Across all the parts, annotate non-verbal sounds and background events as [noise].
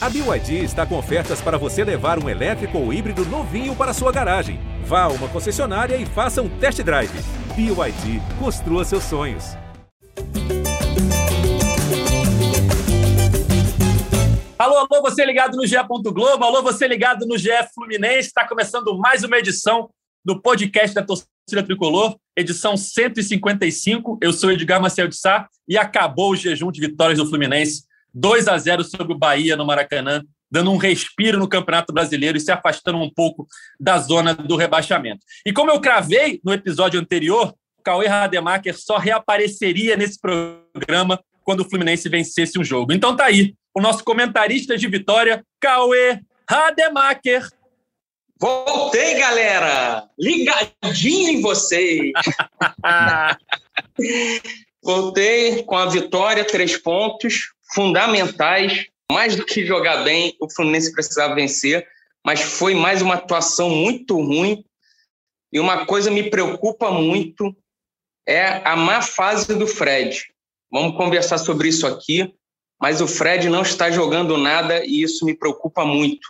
A BYD está com ofertas para você levar um elétrico ou híbrido novinho para sua garagem. Vá a uma concessionária e faça um test drive. BYD, construa seus sonhos. Alô, alô, você ligado no GE. Globo, alô, você ligado no GE Fluminense. Está começando mais uma edição do podcast da torcida tricolor, edição 155. Eu sou Edgar Marcel de Sá e acabou o jejum de vitórias do Fluminense 2 a 0 sobre o Bahia no Maracanã, dando um respiro no Campeonato Brasileiro e se afastando um pouco da zona do rebaixamento. E como eu cravei no episódio anterior, Cauê Rademacher só reapareceria nesse programa quando o Fluminense vencesse um jogo. Então tá aí, o nosso comentarista de vitória, Cauê Rademacher. Voltei, galera! Ligadinho em vocês! [laughs] Voltei com a vitória, três pontos fundamentais. Mais do que jogar bem, o Fluminense precisava vencer, mas foi mais uma atuação muito ruim. E uma coisa me preocupa muito é a má fase do Fred. Vamos conversar sobre isso aqui, mas o Fred não está jogando nada e isso me preocupa muito.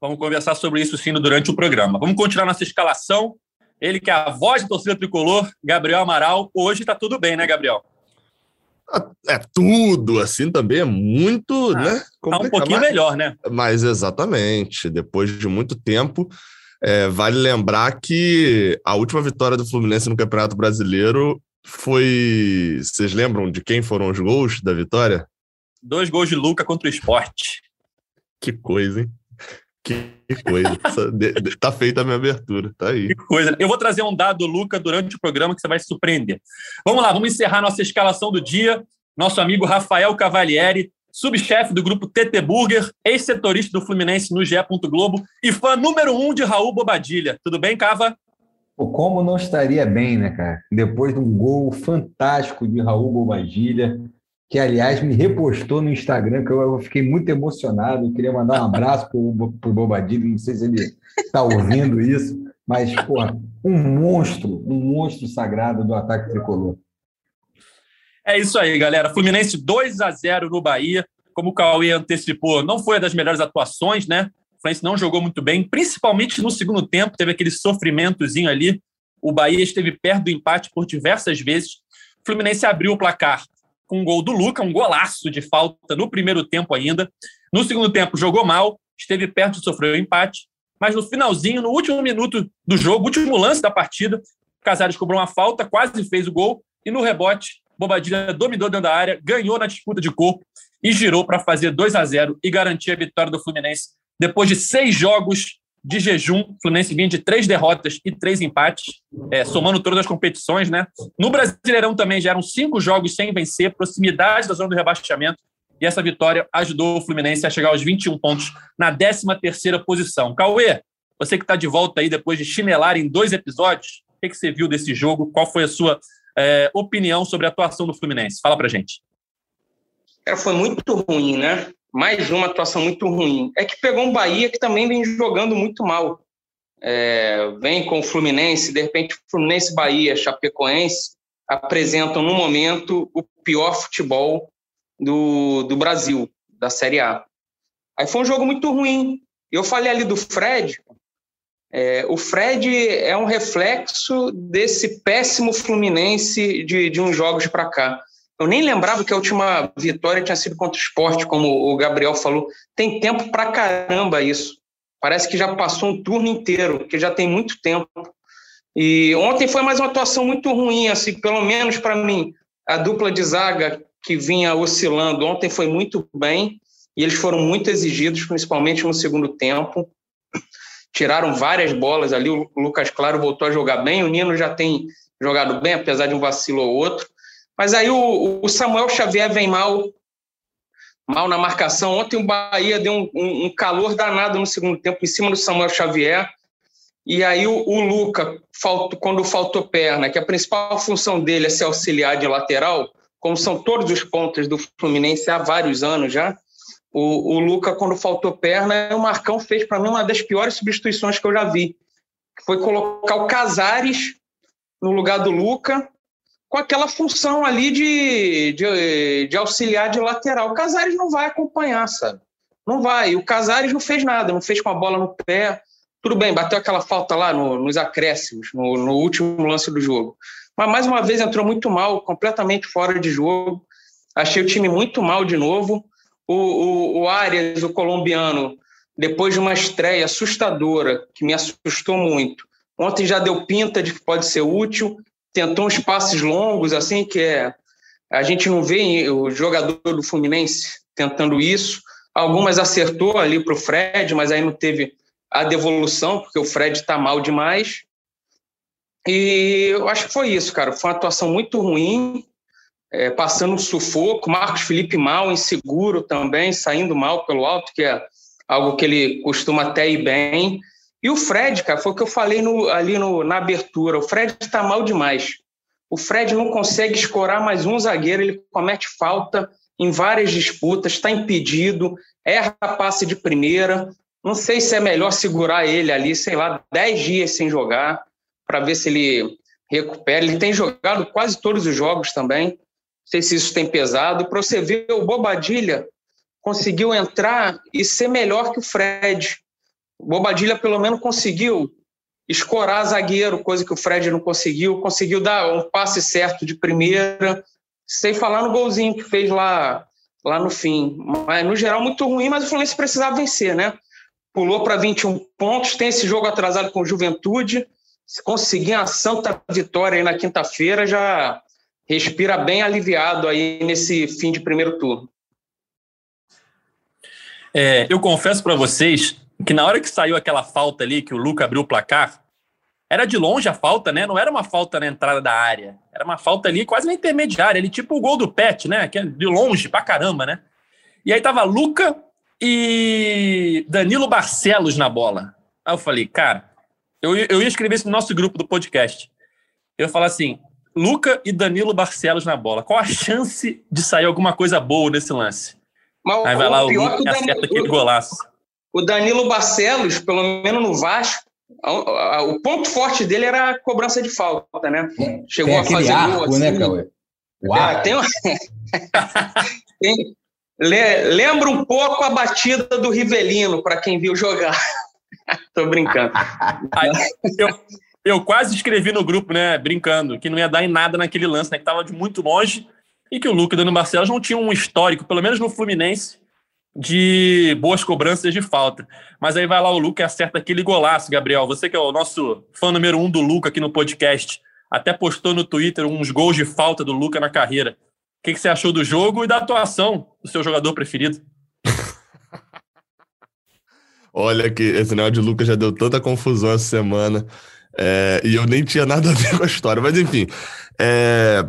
Vamos conversar sobre isso sim durante o programa. Vamos continuar nossa escalação. Ele que é a voz da torcida tricolor, Gabriel Amaral. Hoje está tudo bem, né, Gabriel? É tudo, assim também é muito, ah, né? Tá um pouquinho mas, melhor, né? Mas exatamente, depois de muito tempo, é, vale lembrar que a última vitória do Fluminense no Campeonato Brasileiro foi. Vocês lembram de quem foram os gols da vitória? Dois gols de Luca contra o esporte. Que coisa, hein? Que coisa. tá feita a minha abertura, tá aí. Que coisa. Eu vou trazer um dado, Luca, durante o programa que você vai se surpreender. Vamos lá, vamos encerrar nossa escalação do dia. Nosso amigo Rafael Cavalieri, subchefe do grupo TT Burger, ex-setorista do Fluminense no GE. Globo e fã número um de Raul Bobadilha. Tudo bem, Cava? Como não estaria bem, né, cara? Depois de um gol fantástico de Raul Bobadilha, que aliás me repostou no Instagram, que eu fiquei muito emocionado. Eu queria mandar um abraço para o Bobadilho, não sei se ele está ouvindo isso, mas, porra, um monstro, um monstro sagrado do ataque tricolor. É isso aí, galera. Fluminense 2 a 0 no Bahia. Como o Cauê antecipou, não foi das melhores atuações, né? O Fluminense não jogou muito bem, principalmente no segundo tempo, teve aquele sofrimentozinho ali. O Bahia esteve perto do empate por diversas vezes. O Fluminense abriu o placar com um gol do Luca, um golaço de falta no primeiro tempo ainda. No segundo tempo, jogou mal, esteve perto de sofrer o um empate, mas no finalzinho, no último minuto do jogo, último lance da partida, Casares cobrou uma falta, quase fez o gol, e no rebote, Bobadilha dominou dentro da área, ganhou na disputa de corpo e girou para fazer 2 a 0 e garantir a vitória do Fluminense depois de seis jogos de jejum. O Fluminense vinha de três derrotas e três empates, é, somando todas as competições, né? No Brasileirão também já eram cinco jogos sem vencer, proximidade da zona do rebaixamento. E essa vitória ajudou o Fluminense a chegar aos 21 pontos na 13 terceira posição. Cauê, você que está de volta aí depois de chinelar em dois episódios, o que, que você viu desse jogo? Qual foi a sua é, opinião sobre a atuação do Fluminense? Fala pra gente. Cara, foi muito ruim, né? Mais uma atuação muito ruim. É que pegou um Bahia que também vem jogando muito mal. É, vem com o Fluminense, de repente Fluminense, Bahia, Chapecoense apresentam no momento o pior futebol do, do Brasil, da Série A. Aí foi um jogo muito ruim. Eu falei ali do Fred. É, o Fred é um reflexo desse péssimo Fluminense de, de uns jogos para cá. Eu nem lembrava que a última vitória tinha sido contra o esporte, como o Gabriel falou. Tem tempo pra caramba isso. Parece que já passou um turno inteiro, que já tem muito tempo. E ontem foi mais uma atuação muito ruim, assim, pelo menos para mim. A dupla de zaga que vinha oscilando ontem foi muito bem e eles foram muito exigidos, principalmente no segundo tempo. Tiraram várias bolas ali. O Lucas Claro voltou a jogar bem. O Nino já tem jogado bem, apesar de um vacilo ou outro. Mas aí o, o Samuel Xavier vem mal, mal na marcação. Ontem o Bahia deu um, um, um, calor danado no segundo tempo em cima do Samuel Xavier. E aí o, o Luca, quando faltou perna, que a principal função dele é ser auxiliar de lateral, como são todos os pontos do Fluminense há vários anos já, o, o Luca, quando faltou perna, o Marcão fez para mim uma das piores substituições que eu já vi. Foi colocar o Casares no lugar do Luca com aquela função ali de, de, de, auxiliar de lateral. O Casares não vai acompanhar, sabe? Não vai. O Casares não fez nada, não fez com a bola no pé. Tudo bem, bateu aquela falta lá no, nos acréscimos, no, no, último lance do jogo. Mas mais uma vez entrou muito mal, completamente fora de jogo. Achei o time muito mal de novo. O, o, o Arias, o colombiano, depois de uma estreia assustadora, que me assustou muito. Ontem já deu pinta de que pode ser útil, tentou uns passes longos, assim, que é. A gente não vê o jogador do Fluminense tentando isso. Algumas acertou ali para o Fred, mas aí não teve a devolução, porque o Fred está mal demais. E eu acho que foi isso, cara. Foi uma atuação muito ruim, é, passando um sufoco. Marcos Felipe mal, inseguro também, saindo mal pelo alto, que é algo que ele costuma até ir bem. E o Fred, cara, foi o que eu falei no, ali no, na abertura. O Fred está mal demais. O Fred não consegue escorar mais um zagueiro, ele comete falta em várias disputas, está impedido, erra passe de primeira. Não sei se é melhor segurar ele ali, sei lá, 10 dias sem jogar, para ver se ele recupera. Ele tem jogado quase todos os jogos também. Não sei se isso tem pesado. Para você ver, o Bobadilha conseguiu entrar e ser melhor que o Fred. O Bobadilha, pelo menos, conseguiu escorar zagueiro, coisa que o Fred não conseguiu. Conseguiu dar um passe certo de primeira sem falar no golzinho que fez lá, lá no fim. Mas, no geral, muito ruim, mas o Fluminense precisava vencer, né? Pulou para 21 pontos, tem esse jogo atrasado com Juventude. Se conseguir a santa vitória aí na quinta-feira, já respira bem aliviado aí nesse fim de primeiro turno. É, eu confesso para vocês que na hora que saiu aquela falta ali, que o Luca abriu o placar, era de longe a falta, né? Não era uma falta na entrada da área. Era uma falta ali quase na intermediária, ali tipo o gol do Pet, né? Que é de longe pra caramba, né? E aí tava Luca e Danilo Barcelos na bola. Aí eu falei, cara, eu, eu ia escrever isso no nosso grupo do podcast. Eu ia falar assim, Luca e Danilo Barcelos na bola. Qual a chance de sair alguma coisa boa nesse lance? Mas aí vai lá o Luca e acerta aquele golaço. O Danilo Barcelos, pelo menos no Vasco, o ponto forte dele era a cobrança de falta, né? Chegou a fazer arco, gol, né, assim. né, Cauê? É, tem, [laughs] tem... Lembra um pouco a batida do Rivelino, para quem viu jogar. [laughs] Tô brincando. eu, eu quase escrevi no grupo, né, brincando, que não ia dar em nada naquele lance, né, que tava de muito longe e que o Lucas e o Dano Barcelos não tinham um histórico, pelo menos no Fluminense, de boas cobranças de falta. Mas aí vai lá o Luca e acerta aquele golaço, Gabriel. Você que é o nosso fã número um do Luca aqui no podcast, até postou no Twitter uns gols de falta do Luca na carreira. O que, que você achou do jogo e da atuação do seu jogador preferido? [laughs] Olha que esse negócio de Lucas já deu tanta confusão essa semana. É, e eu nem tinha nada a ver com a história. Mas enfim, é,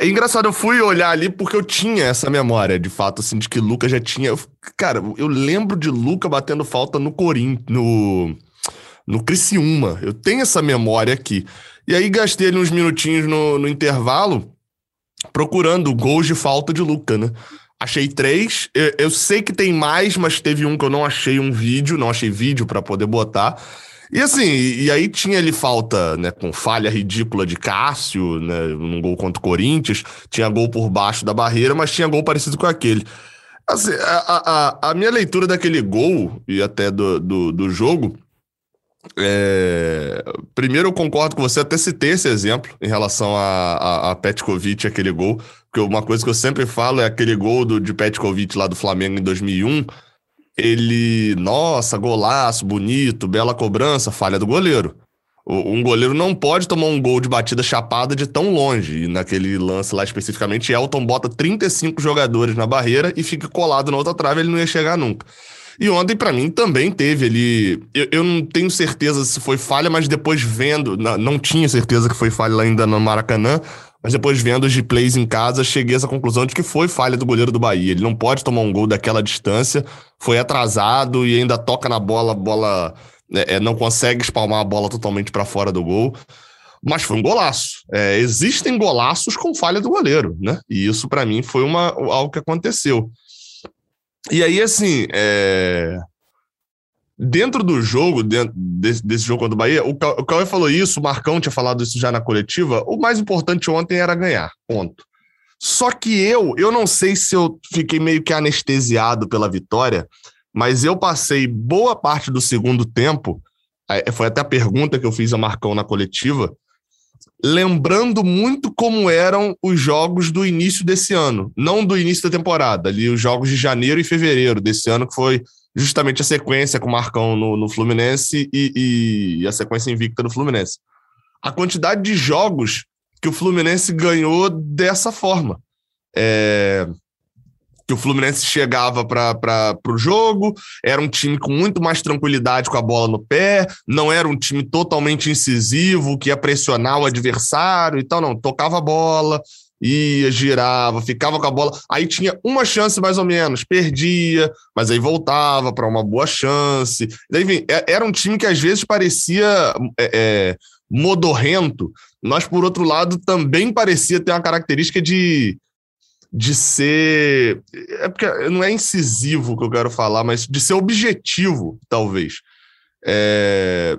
é engraçado, eu fui olhar ali porque eu tinha essa memória, de fato, assim, de que Luca já tinha. Cara, eu lembro de Luca batendo falta no Corinthians, no, no Criciúma. Eu tenho essa memória aqui. E aí gastei ali uns minutinhos no, no intervalo procurando gols de falta de Luca, né? Achei três. Eu, eu sei que tem mais, mas teve um que eu não achei um vídeo, não achei vídeo para poder botar. E assim, e aí tinha ali falta, né, com falha ridícula de Cássio, né, num gol contra o Corinthians, tinha gol por baixo da barreira, mas tinha gol parecido com aquele. Assim, a, a, a minha leitura daquele gol, e até do, do, do jogo, é... Primeiro, eu concordo com você, até citei esse exemplo em relação a, a, a Petkovic, aquele gol, porque uma coisa que eu sempre falo é aquele gol do, de Petkovic lá do Flamengo em 2001, ele, nossa, golaço, bonito, bela cobrança, falha do goleiro. Um goleiro não pode tomar um gol de batida chapada de tão longe. E naquele lance lá especificamente, Elton bota 35 jogadores na barreira e fica colado na outra trave, ele não ia chegar nunca. E ontem, para mim, também teve ali. Eu, eu, não tenho certeza se foi falha, mas depois vendo, não, não tinha certeza que foi falha ainda no Maracanã. Mas depois vendo os replays em casa, cheguei a essa conclusão de que foi falha do goleiro do Bahia. Ele não pode tomar um gol daquela distância, foi atrasado e ainda toca na bola, bola é, é não consegue espalmar a bola totalmente para fora do gol. Mas foi um golaço. É, existem golaços com falha do goleiro, né? E isso para mim foi uma, algo que aconteceu. E aí, assim, é dentro do jogo, dentro desse, desse jogo contra o Bahia, o, Cauê falou isso, o Marcão tinha falado isso já na coletiva. O mais importante ontem era ganhar, ponto. Só que eu, eu não sei se eu fiquei meio que anestesiado pela vitória, mas eu passei boa parte do segundo tempo, foi até a pergunta que eu fiz a Marcão na coletiva, lembrando muito como eram os jogos do início desse ano, não do início da temporada, ali os jogos de janeiro e fevereiro desse ano, que foi justamente a sequência com o Marcão no, no Fluminense e, e, a sequência invicta do Fluminense. A quantidade de jogos que o Fluminense ganhou dessa forma. É, que o Fluminense chegava para o jogo, era um time com muito mais tranquilidade com a bola no pé, não era um time totalmente incisivo, que ia pressionar o adversário e tal, não, tocava a bola, ia, girava, ficava com a bola, aí tinha uma chance mais ou menos, perdia, mas aí voltava para uma boa chance. Enfim, é, era um time que às vezes parecia é, é, modorrento, mas por outro lado também parecia ter uma característica de de ser. É porque não é incisivo que eu quero falar, mas de ser objetivo, talvez. É,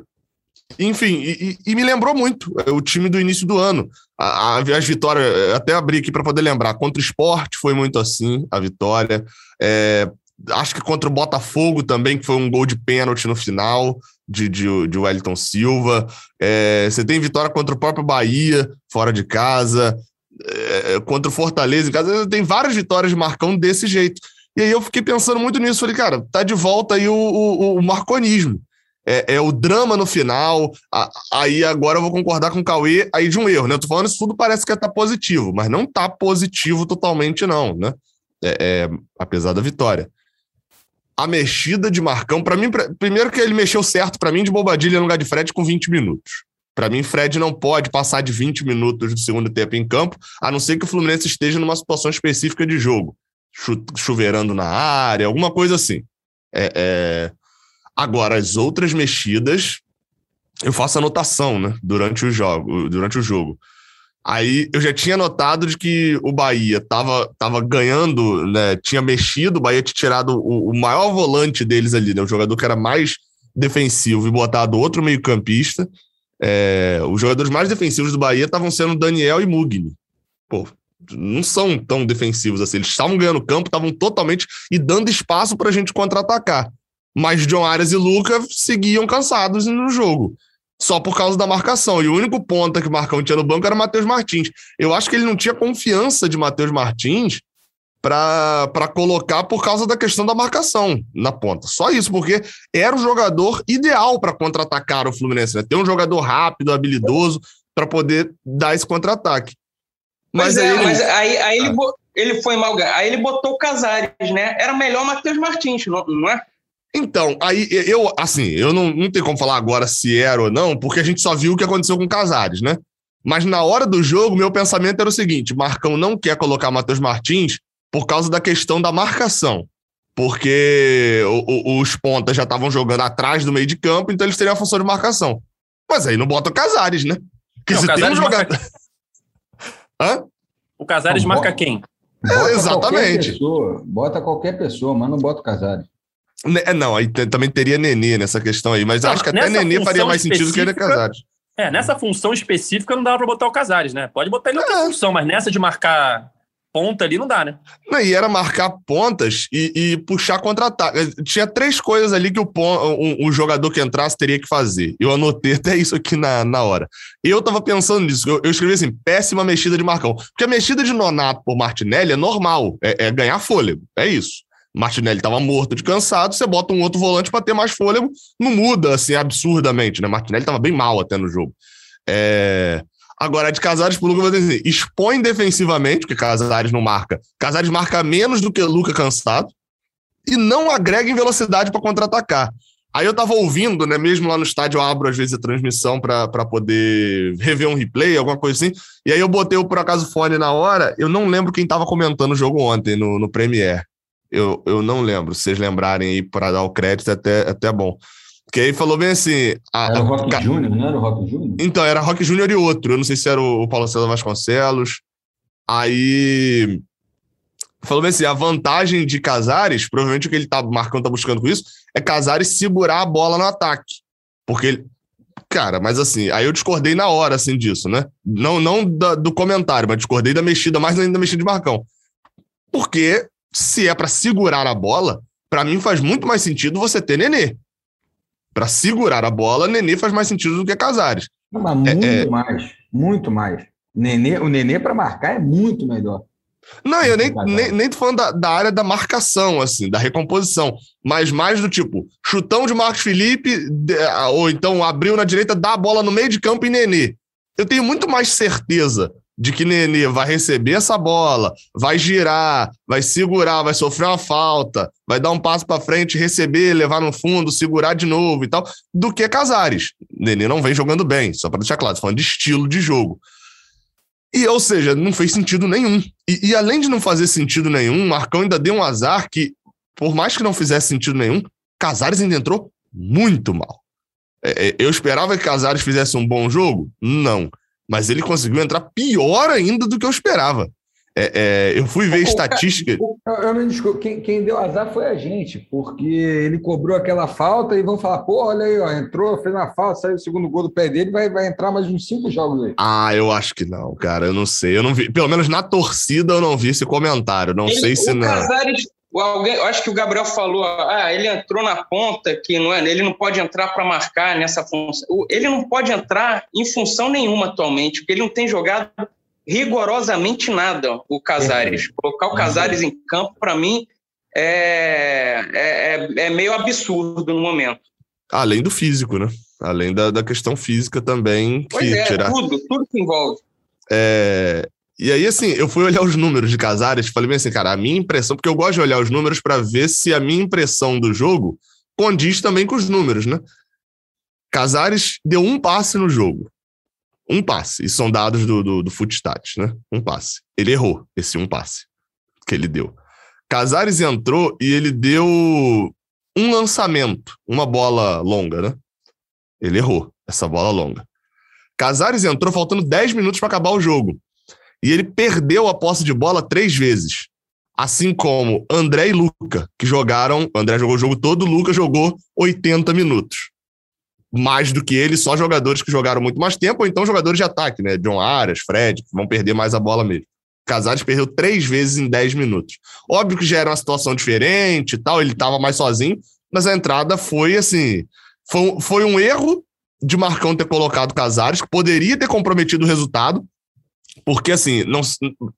enfim, e, e, me lembrou muito é, o time do início do ano. A, as vitórias, até abri aqui para poder lembrar, contra o esporte foi muito assim, a vitória. É, acho que contra o Botafogo também, que foi um gol de pênalti no final, de, de, de Wellington Silva. É, você tem vitória contra o próprio Bahia, fora de casa. É, contra o Fortaleza em casa, tem várias vitórias de Marcão desse jeito. E aí eu fiquei pensando muito nisso. Falei, cara, tá de volta aí o, o, o marconismo. É, é, o drama no final. A, aí agora eu vou concordar com o Cauê aí de um erro, né? Eu tô falando isso tudo parece que tá positivo, mas não tá positivo totalmente, não, né? É, é, apesar da vitória. A mexida de Marcão, para mim, pra, primeiro que ele mexeu certo para mim de bobadilha no lugar de Fred com 20 minutos. Para mim, Fred não pode passar de 20 minutos do segundo tempo em campo, a não ser que o Fluminense esteja numa situação específica de jogo, chuveirando na área, alguma coisa assim. É, é... Agora, as outras mexidas, eu faço anotação, né, durante o jogo, durante o jogo. Aí eu já tinha notado de que o Bahia estava tava ganhando, né, tinha mexido, o Bahia tinha tirado o, o maior volante deles ali, né, o jogador que era mais defensivo e botado outro meio-campista. É, os jogadores mais defensivos do Bahia estavam sendo Daniel e Mugni. Pô, não são tão defensivos assim. Eles estavam ganhando campo, estavam totalmente e dando espaço para a gente contra-atacar. Mas John Arias e Luca seguiam cansados no jogo. Só por causa da marcação. E o único ponta que o Marcão tinha no banco era o Matheus Martins. Eu acho que ele não tinha confiança de Matheus Martins para colocar por causa da questão da marcação na ponta. Só isso, porque era o jogador ideal para contra-atacar o Fluminense. Né? Ter um jogador rápido, habilidoso, para poder dar esse contra-ataque. Mas, é, aí, mas aí, aí ele, ah. ele foi mal. Aí ele botou o Casares, né? Era melhor o Matheus Martins, não, não é? Então, aí eu, assim, eu não, não tenho como falar agora se era ou não, porque a gente só viu o que aconteceu com o Casares, né? Mas na hora do jogo, meu pensamento era o seguinte: Marcão não quer colocar Matheus Martins por causa da questão da marcação. Porque o, o, os pontas já estavam jogando atrás do meio de campo, então eles teriam a função de marcação. Mas aí não bota o Casares, né? Porque não, se tem um jogador. Marca... [laughs] Hã? O Casares marca quem? É, exatamente. Qualquer pessoa, bota qualquer pessoa, mas não bota o Casares. É, não, aí também teria Nenê nessa questão aí, mas não, acho que até Nenê faria mais sentido que ele Casares. É, nessa função específica não dava para botar o Casares, né? Pode botar ele em outra é. função, mas nessa de marcar ponta ali não dá, né? Não, e era marcar pontas e, e puxar contra-ataque. Tinha três coisas ali que o, um, um, jogador que entrasse teria que fazer. Eu anotei até isso aqui na, na hora. Eu tava pensando nisso. Eu, eu escrevi assim: péssima mexida de Marcão. Porque a mexida de Nonato por Martinelli é normal, é, é ganhar fôlego. É isso. Martinelli estava morto de cansado, você bota um outro volante para ter mais fôlego, não muda assim absurdamente, né? Martinelli estava bem mal até no jogo. É... Agora, de Casares por Luca, vou dizer, expõe defensivamente, porque Casares não marca. Casares marca menos do que Luca cansado e não agrega em velocidade para contra-atacar. Aí eu tava ouvindo, né? Mesmo lá no estádio, eu abro às vezes a transmissão para poder rever um replay, alguma coisa assim. E aí eu botei o por acaso fone na hora. Eu não lembro quem tava comentando o jogo ontem no, no Premiere. Eu, eu não lembro. Se vocês lembrarem aí para dar o crédito, é até, até bom. Que aí falou bem assim. A, era o Rock a... Júnior, não era o Rock Júnior? Então, era Rock Júnior e outro. Eu não sei se era o, Paulo César Vasconcelos. Aí. Falou bem assim: a vantagem de Casares, provavelmente o que ele tá marcando, tá buscando com isso, é Casares segurar a bola no ataque. Porque ele. Cara, mas assim, aí eu discordei na hora, assim, disso, né? Não, não da, do comentário, mas discordei da mexida, mais ainda da mexida de Marcão. Porque se é para segurar a bola, para mim faz muito mais sentido você ter Nenê. Para segurar a bola, Nenê faz mais sentido do que Casares. Mas muito é, é... mais, muito mais. Nenê, o Nenê para marcar é muito melhor. Não, eu nem, nem, nem tô falando da, da, área da marcação, assim, da recomposição, mas mais do tipo, chutão de Marcos Felipe, ou então abriu na direita, dá a bola no meio de campo e Nenê. Eu tenho muito mais certeza de que Nenê vai receber essa bola, vai girar, vai segurar, vai sofrer uma falta, vai dar um passo para frente, receber, levar no fundo, segurar de novo e tal, do que Casares. Nenê não vem jogando bem, só para deixar claro, falando de estilo de jogo. E, ou seja, não fez sentido nenhum. E, e além de não fazer sentido nenhum, Marcão ainda deu um azar que, por mais que não fizesse sentido nenhum, Casares ainda entrou muito mal. É, é eu esperava que Casares fizesse um bom jogo? Não mas ele conseguiu entrar pior ainda do que eu esperava. É, é, eu fui ver o, estatística. eu não quem, quem, deu azar foi a gente, porque ele cobrou aquela falta e vão falar: pô, olha aí, ó, entrou, fez uma falta, saiu o segundo gol do pé dele, vai, vai entrar mais uns cinco jogos aí. Ah, eu acho que não, cara, eu não sei. Eu não vi, pelo menos na torcida eu não vi esse comentário. Não ele, sei se o não. Casares, alguém, eu acho que o Gabriel falou, ah, ele entrou na ponta, que não é, ele não pode entrar para marcar nessa função. Ele não pode entrar em função nenhuma atualmente, porque ele não tem jogado rigorosamente nada, o Casares. Colocar o Casares em campo, para mim, é, é, é, meio absurdo no momento. Além do físico, né? Além da, da questão física também. Que pois é, tirar... tudo, tudo que envolve. É, e aí, assim, eu fui olhar os números de Casares, falei bem assim, cara, a minha impressão, porque eu gosto de olhar os números para ver se a minha impressão do jogo condiz também com os números, né? Casares deu um passe no jogo. Um passe. E são dados do, do, do Footstats, né? Um passe. Ele errou esse um passe que ele deu. Casares entrou e ele deu um lançamento, uma bola longa, né? Ele errou essa bola longa. Casares entrou faltando 10 minutos para acabar o jogo. E ele perdeu a posse de bola três vezes. Assim como André e Luca, que jogaram. André jogou o jogo todo, Luca jogou 80 minutos. Mais do que ele, só jogadores que jogaram muito mais tempo, ou então jogadores de ataque, né? John Arias, Fred, que vão perder mais a bola mesmo. Casares perdeu três vezes em 10 minutos. Óbvio que já era uma situação diferente e tal, ele estava mais sozinho, mas a entrada foi assim. Foi, foi um erro de Marcão ter colocado Casares, que poderia ter comprometido o resultado, porque assim, não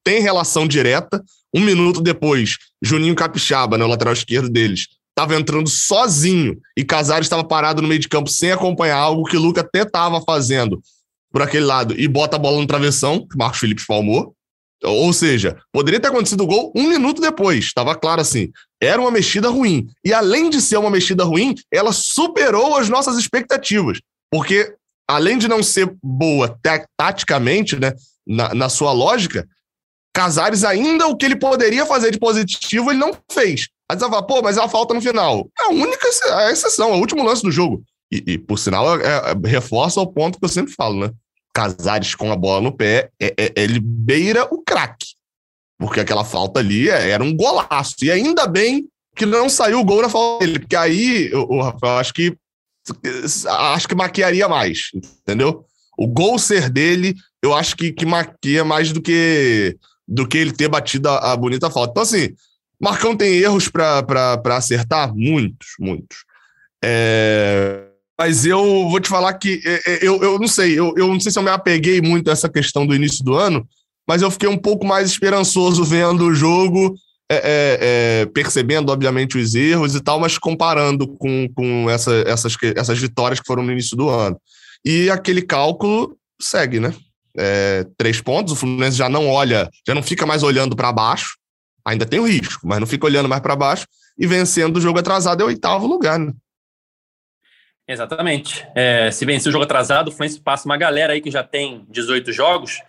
tem relação direta. Um minuto depois, Juninho Capixaba, né, o lateral esquerdo deles, estava entrando sozinho e Casares estava parado no meio de campo sem acompanhar algo que o Luca até estava fazendo por aquele lado e bota a bola no travessão, que Marcos Felipe espalmou. Ou seja, poderia ter acontecido o gol um minuto depois, estava claro assim. Era uma mexida ruim. E além de ser uma mexida ruim, ela superou as nossas expectativas. Porque, além de não ser boa taticamente, né? Na, na sua lógica, Casares ainda o que ele poderia fazer de positivo, ele não fez. Aí você fala, pô, mas é a falta no final. É a única a exceção, é o último lance do jogo. E, e por sinal, é, é, reforça o ponto que eu sempre falo, né? Casares com a bola no pé, é, é ele beira o craque. Porque aquela falta ali é, era um golaço. E ainda bem que não saiu o gol na falta dele, porque aí o Rafael acho que acho que maquiaria mais, entendeu? O gol ser dele eu acho que, que maquia mais do que do que ele ter batido a, a bonita falta. Então, assim, Marcão tem erros para acertar? Muitos, muitos. É... Mas eu vou te falar que é, é, eu, eu não sei, eu, eu não sei se eu me apeguei muito a essa questão do início do ano, mas eu fiquei um pouco mais esperançoso vendo o jogo, é, é, é, percebendo, obviamente, os erros e tal, mas comparando com, com essa, essas, essas vitórias que foram no início do ano. E aquele cálculo segue, né? é, três pontos, o Fluminense já não olha, já não fica mais olhando para baixo, ainda tem o risco, mas não fica olhando mais para baixo e vencendo o jogo atrasado é o oitavo lugar, né? Exatamente. É, se vencer o jogo atrasado, o Fluminense passa uma galera aí que já tem 18 jogos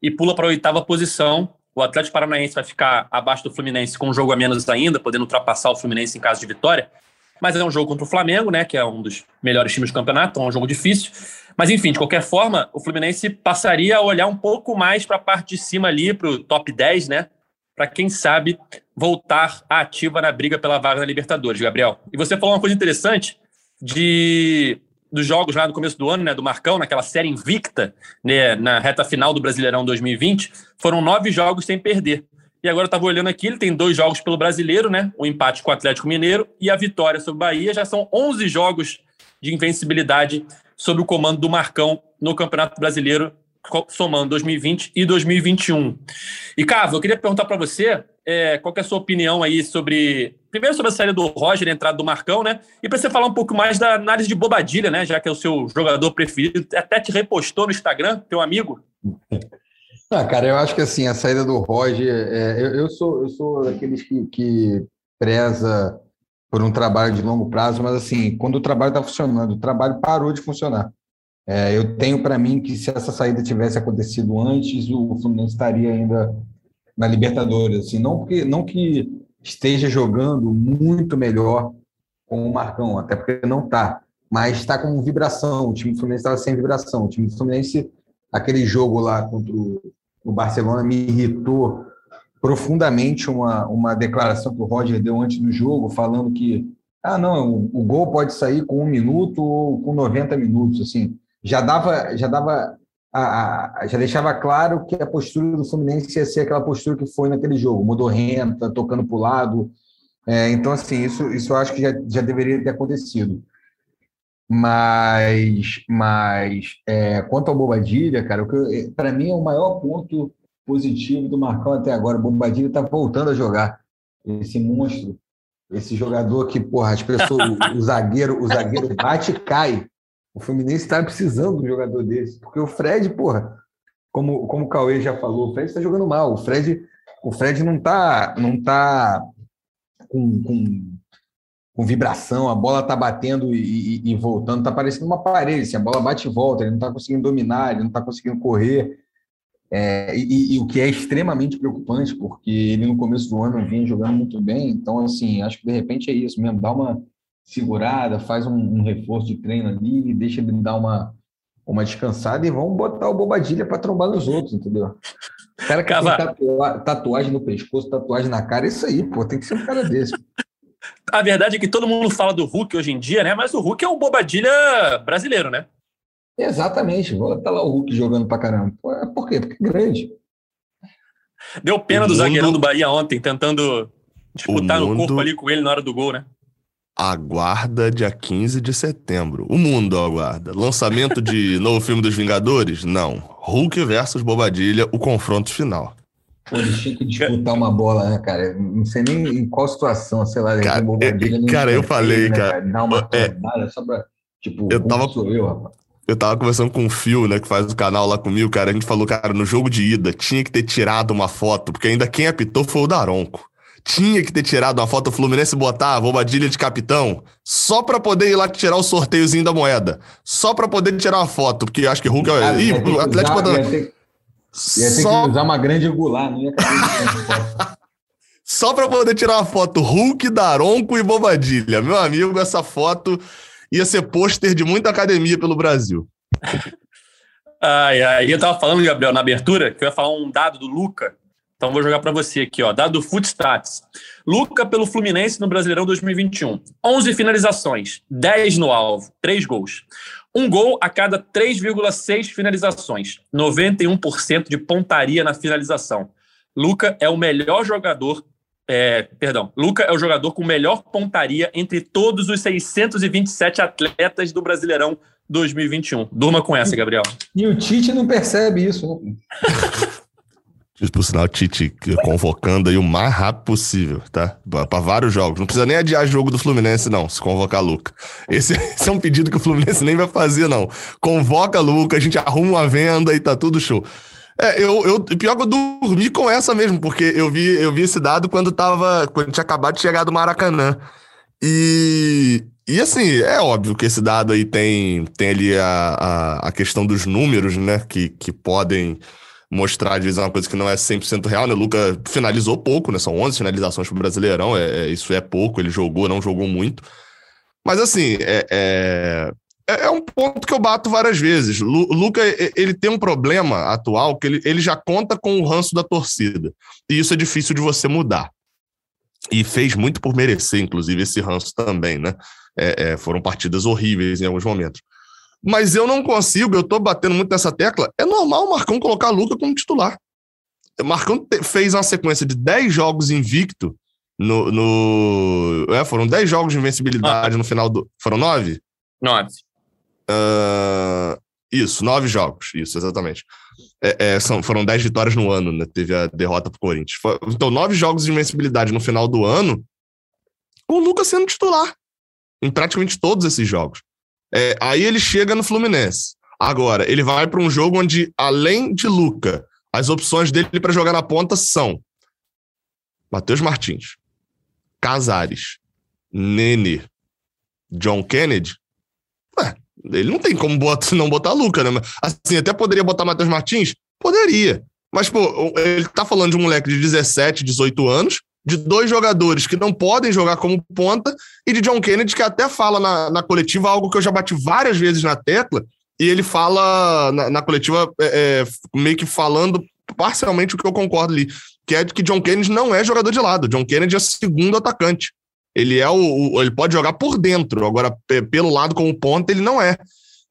e pula para a oitava posição. O Atlético Paranaense vai ficar abaixo do Fluminense com um jogo a menos ainda, podendo ultrapassar o Fluminense em caso de vitória. Mas é um jogo contra o Flamengo, né? Que é um dos melhores times do campeonato, então é um jogo difícil. Mas, enfim, de qualquer forma, o Fluminense passaria a olhar um pouco mais para a parte de cima ali, para o top 10, né? Para quem sabe voltar ativa na briga pela vaga na Libertadores, Gabriel. E você falou uma coisa interessante de dos jogos lá no começo do ano, né, do Marcão, naquela série invicta, né, na reta final do Brasileirão 2020, foram nove jogos sem perder. E agora eu estava olhando aqui, ele tem dois jogos pelo brasileiro, né? O empate com o Atlético Mineiro e a vitória sobre o Bahia. Já são 11 jogos de invencibilidade sob o comando do Marcão no Campeonato Brasileiro, somando 2020 e 2021. E, Cavo, eu queria perguntar para você é, qual é a sua opinião aí sobre. Primeiro sobre a saída do Roger, a entrada do Marcão, né? E para você falar um pouco mais da análise de Bobadilha, né? Já que é o seu jogador preferido, até te repostou no Instagram, teu amigo. [laughs] Ah, cara, eu acho que assim, a saída do Roger, é, eu, eu, sou, eu sou daqueles que, que preza por um trabalho de longo prazo, mas assim, quando o trabalho está funcionando, o trabalho parou de funcionar. É, eu tenho para mim que se essa saída tivesse acontecido antes, o Fluminense estaria ainda na Libertadores. Assim, não, porque, não que esteja jogando muito melhor com o Marcão, até porque não está, mas está com vibração. O time do Fluminense estava sem vibração. O time do Fluminense aquele jogo lá contra o Barcelona me irritou profundamente uma, uma declaração que o Roger deu antes do jogo, falando que ah, não, o, o gol pode sair com um minuto ou com 90 minutos, assim, já dava, já dava, a, a, já deixava claro que a postura do Fluminense ia ser aquela postura que foi naquele jogo, mudou renta, tocando para o lado, é, então assim, isso, isso eu acho que já, já deveria ter acontecido. Mas, mas é, quanto ao Bobadilha, cara, para mim é o maior ponto positivo do Marcão até agora. O Bobadilha está voltando a jogar. Esse monstro, esse jogador que, porra, as pessoas, o, o zagueiro, o zagueiro bate e cai. O Fluminense está precisando de um jogador desse, porque o Fred, porra, como, como o Cauê já falou, o Fred está jogando mal. O Fred, o Fred não está não tá com, com com vibração, a bola está batendo e, e, e voltando, está parecendo uma parede, assim, a bola bate e volta, ele não está conseguindo dominar, ele não está conseguindo correr. É, e, e, o que é extremamente preocupante, porque ele no começo do ano vinha jogando muito bem, então, assim, acho que de repente é isso mesmo, dá uma segurada, faz um, um reforço de treino ali, deixa ele dar uma, uma descansada e vamos botar o Bobadilha para trombar nos outros, entendeu? O cara que Cava... tem tatua tatuagem no pescoço, tatuagem na cara, isso aí, pô, tem que ser um cara desse. A verdade é que todo mundo fala do Hulk hoje em dia, né? Mas o Hulk é o bobadilha brasileiro, né? Exatamente. Vou estar lá o Hulk jogando pra caramba. Por quê? Porque é grande. Deu pena o do mundo... zagueirão do Bahia ontem, tentando disputar mundo... no corpo ali com ele na hora do gol, né? Aguarda dia 15 de setembro. O mundo aguarda. Lançamento de [laughs] novo filme dos Vingadores? Não. Hulk versus Bobadilha, o confronto final. Pô, eles tinham que disputar uma bola, né, cara? Não sei nem em qual situação, sei lá, cara, é, cara eu falei, né, cara. Dar uma é, só pra, tipo, eu tava, sou eu, rapaz. Eu tava conversando com o Phil, né, que faz o canal lá comigo, cara. A gente falou, cara, no jogo de ida tinha que ter tirado uma foto, porque ainda quem apitou foi o Daronco. Tinha que ter tirado uma foto do Fluminense botar a bombadilha de capitão, só pra poder ir lá tirar o sorteiozinho da moeda. Só pra poder tirar uma foto, porque acho que Hulk é. Ih, o Atlético. Usar, Ia ter Só... que usar uma grande angular, não ia caber Só para poder tirar uma foto Hulk, Daronco e Bobadilha. Meu amigo, essa foto ia ser pôster de muita academia pelo Brasil. [laughs] ai, ai. Eu tava falando, Gabriel, na abertura, que eu ia falar um dado do Luca. Então vou jogar para você aqui, ó. Dado do Footstats. Luca pelo Fluminense no Brasileirão 2021. 11 finalizações, 10 no alvo, 3 gols. Um gol a cada 3,6 finalizações, 91% de pontaria na finalização. Luca é o melhor jogador, é, perdão, Luca é o jogador com melhor pontaria entre todos os 627 atletas do Brasileirão 2021. Durma com essa, Gabriel. E o Tite não percebe isso. [laughs] Por sinal, Tite convocando aí o mais rápido possível, tá? Para vários jogos. Não precisa nem adiar jogo do Fluminense, não, se convocar Luca. Esse, [laughs] esse, é um pedido que o Fluminense nem vai fazer, não. Convoca Luca, a gente arruma uma venda e tá tudo show. É, eu, eu, pior que eu dormi com essa mesmo, porque eu vi, eu vi esse dado quando tava. Quando tinha acabado de chegar do Maracanã. E, e assim, é óbvio que esse dado aí tem, tem ali a, a, a questão dos números, né? Que, que podem mostrar, às vezes, uma coisa que não é 100% real, né? O Luca finalizou pouco, né? São 11 finalizações pro Brasileirão, é, é, isso é pouco, ele jogou, não jogou muito. Mas, assim, é, é, é, é um ponto que eu bato várias vezes. O Luca, ele tem um problema atual que ele, ele já conta com o ranço da torcida. E isso é difícil de você mudar. E fez muito por merecer, inclusive, esse ranço também, né? É, é, foram partidas horríveis em alguns momentos. Mas eu não consigo, eu tô batendo muito nessa tecla. É normal o Marcão colocar Luca como titular. Marcão fez uma sequência de 10 jogos invicto no. no é, foram 10 jogos de invencibilidade ah. no final do. Foram 9? 9. Uh, isso, 9 jogos. Isso, exatamente. É, é, são, foram 10 vitórias no ano, né? Teve a derrota pro Corinthians. Então, 9 jogos de invencibilidade no final do ano, com o Lucas sendo titular em praticamente todos esses jogos. É, aí ele chega no Fluminense. Agora, ele vai para um jogo onde, além de Luca, as opções dele para jogar na ponta são Matheus Martins, Casares, Nene, John Kennedy. Ué, ele não tem como botar, [laughs] não botar Luca, né? Assim, até poderia botar Matheus Martins? Poderia. Mas, pô, ele tá falando de um moleque de 17, 18 anos, de dois jogadores que não podem jogar como ponta e de John Kennedy, que até fala na, na coletiva algo que eu já bati várias vezes na tecla, e ele fala na, na coletiva é, é, meio que falando parcialmente o que eu concordo ali, que é que John Kennedy não é jogador de lado. John Kennedy é segundo atacante. Ele é o, o ele pode jogar por dentro, agora pelo lado como ponta ele não é.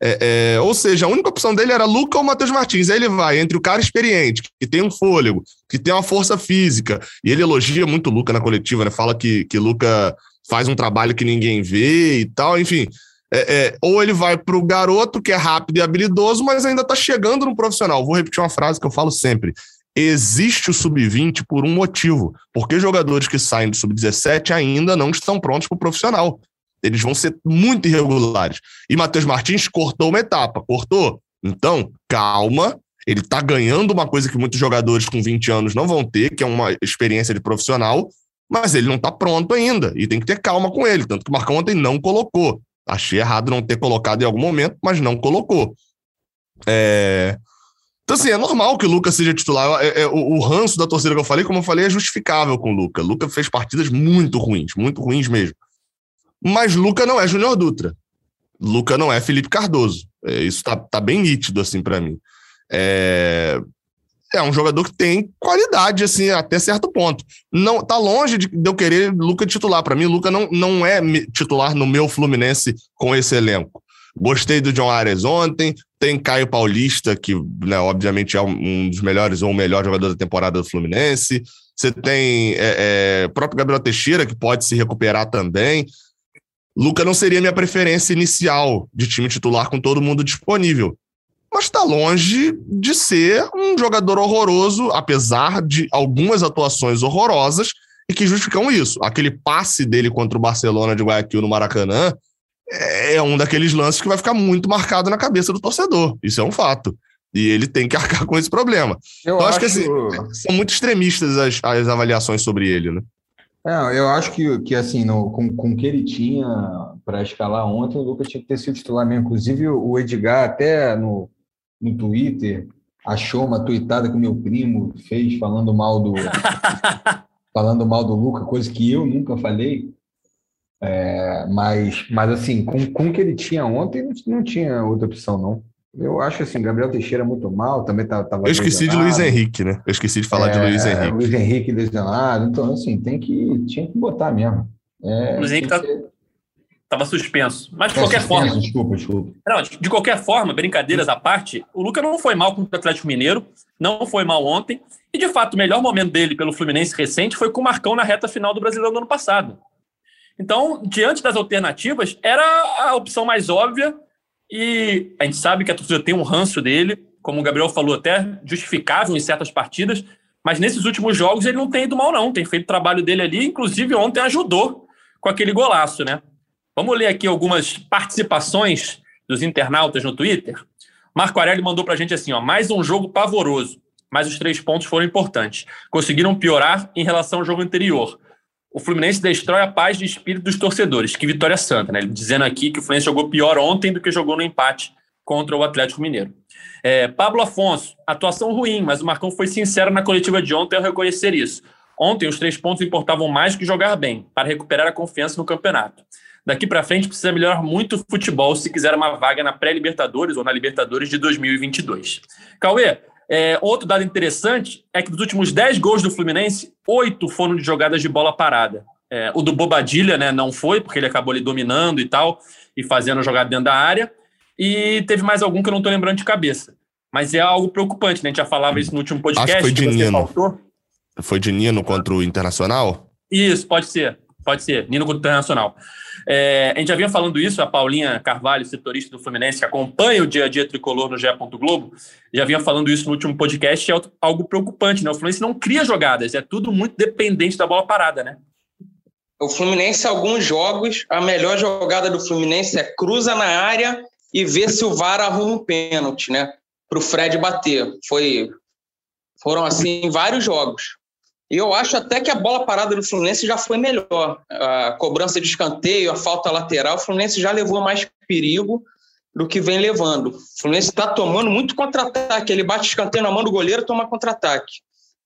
É, é, ou seja, a única opção dele era Luca ou Matheus Martins. Aí ele vai entre o cara experiente, que tem um fôlego, que tem uma força física, e ele elogia muito o Luca na coletiva, né? Fala que, que Luca faz um trabalho que ninguém vê e tal, enfim. É, é, ou ele vai para o garoto, que é rápido e habilidoso, mas ainda está chegando no profissional. Vou repetir uma frase que eu falo sempre. Existe o sub-20 por um motivo, porque jogadores que saem do sub-17 ainda não estão prontos para o profissional. Eles vão ser muito irregulares. E Matheus Martins cortou uma etapa, cortou. Então, calma. Ele está ganhando uma coisa que muitos jogadores com 20 anos não vão ter, que é uma experiência de profissional, mas ele não está pronto ainda. E tem que ter calma com ele. Tanto que o Marcão ontem não colocou. Achei errado não ter colocado em algum momento, mas não colocou. É... Então, assim, é normal que o Lucas seja titular. É, é, o, o, ranço da torcida que eu falei, como eu falei, é justificável com o Lucas. O Lucas fez partidas muito ruins, muito ruins mesmo. Mas Luca não é Júnior Dutra. Luca não é Felipe Cardoso. É, isso tá, tá bem nítido, assim, para mim. É, é um jogador que tem qualidade, assim, até certo ponto. Não Tá longe de, de eu querer Luca titular. Para mim, Luca não, não é titular no meu Fluminense com esse elenco. Gostei do John Ares ontem. Tem Caio Paulista, que, né, obviamente, é um dos melhores ou o melhor jogador da temporada do Fluminense. Você tem é, é, próprio Gabriel Teixeira, que pode se recuperar também. Luca não seria minha preferência inicial de time titular com todo mundo disponível. Mas está longe de ser um jogador horroroso, apesar de algumas atuações horrorosas e que justificam isso. Aquele passe dele contra o Barcelona de Guayaquil no Maracanã é um daqueles lances que vai ficar muito marcado na cabeça do torcedor. Isso é um fato. E ele tem que [laughs] arcar com esse problema. Eu então, acho, acho que assim, são muito extremistas as, as avaliações sobre ele, né? É, eu acho que, que assim, no, com, com o que ele tinha para escalar ontem, o Lucas tinha que ter sido titular mesmo. Inclusive, o Edgar, até no, no Twitter, achou uma tweetada que o meu primo fez falando mal do [laughs] falando mal do Lucas, coisa que eu nunca falei. É, mas, mas assim, com, com o que ele tinha ontem, não, não tinha outra opção, não. Eu acho assim, Gabriel Teixeira muito mal, também tá, tava. Eu esqueci de Luiz Henrique, né? Eu esqueci de falar é, de Luiz Henrique. Luiz Henrique lesionado, então assim, tem que, tinha que botar mesmo. É, Luiz Henrique tá, ser... tava suspenso. Mas de é, qualquer suspenso, forma. Desculpa, desculpa. Não, de, de qualquer forma, brincadeiras à parte, o Lucas não foi mal contra o Atlético Mineiro, não foi mal ontem. E de fato, o melhor momento dele pelo Fluminense recente foi com o Marcão na reta final do Brasileiro do ano passado. Então, diante das alternativas, era a opção mais óbvia e a gente sabe que a torcida tem um ranço dele, como o Gabriel falou, até justificável em certas partidas, mas nesses últimos jogos ele não tem ido mal, não. Tem feito o trabalho dele ali, inclusive ontem ajudou com aquele golaço, né? Vamos ler aqui algumas participações dos internautas no Twitter. Marco Aurélio mandou pra gente assim, ó, mais um jogo pavoroso, mas os três pontos foram importantes. Conseguiram piorar em relação ao jogo anterior o Fluminense destrói a paz de espírito dos torcedores. Que vitória santa, né? Dizendo aqui que o Fluminense jogou pior ontem do que jogou no empate contra o Atlético Mineiro. É, Pablo Afonso, atuação ruim, mas o Marcão foi sincero na coletiva de ontem ao reconhecer isso. Ontem, os três pontos importavam mais que jogar bem, para recuperar a confiança no campeonato. Daqui para frente, precisa melhorar muito o futebol se quiser uma vaga na pré-Libertadores ou na Libertadores de 2022. Cauê, é, outro dado interessante é que dos últimos 10 gols do Fluminense, oito foram de jogadas de bola parada. É, o do Bobadilha né, não foi, porque ele acabou ali dominando e tal, e fazendo a jogada dentro da área. E teve mais algum que eu não estou lembrando de cabeça. mas é algo preocupante, né? A gente já falava isso no último podcast. Acho que foi de você Nino. faltou. Foi de Nino contra o Internacional? Isso, pode ser. Pode ser. Nino contra o Internacional. É, a gente já vinha falando isso, a Paulinha Carvalho, setorista do Fluminense, que acompanha o dia a dia tricolor no GE. Globo, já vinha falando isso no último podcast, é algo preocupante, né? O Fluminense não cria jogadas, é tudo muito dependente da bola parada, né? O Fluminense, alguns jogos, a melhor jogada do Fluminense é cruza na área e vê se o VAR arruma um pênalti, né? Para o Fred bater. Foi, foram assim vários jogos. E eu acho até que a bola parada do Fluminense já foi melhor. A cobrança de escanteio, a falta lateral, o Fluminense já levou mais perigo do que vem levando. O Fluminense está tomando muito contra-ataque. Ele bate escanteio na mão do goleiro toma contra-ataque.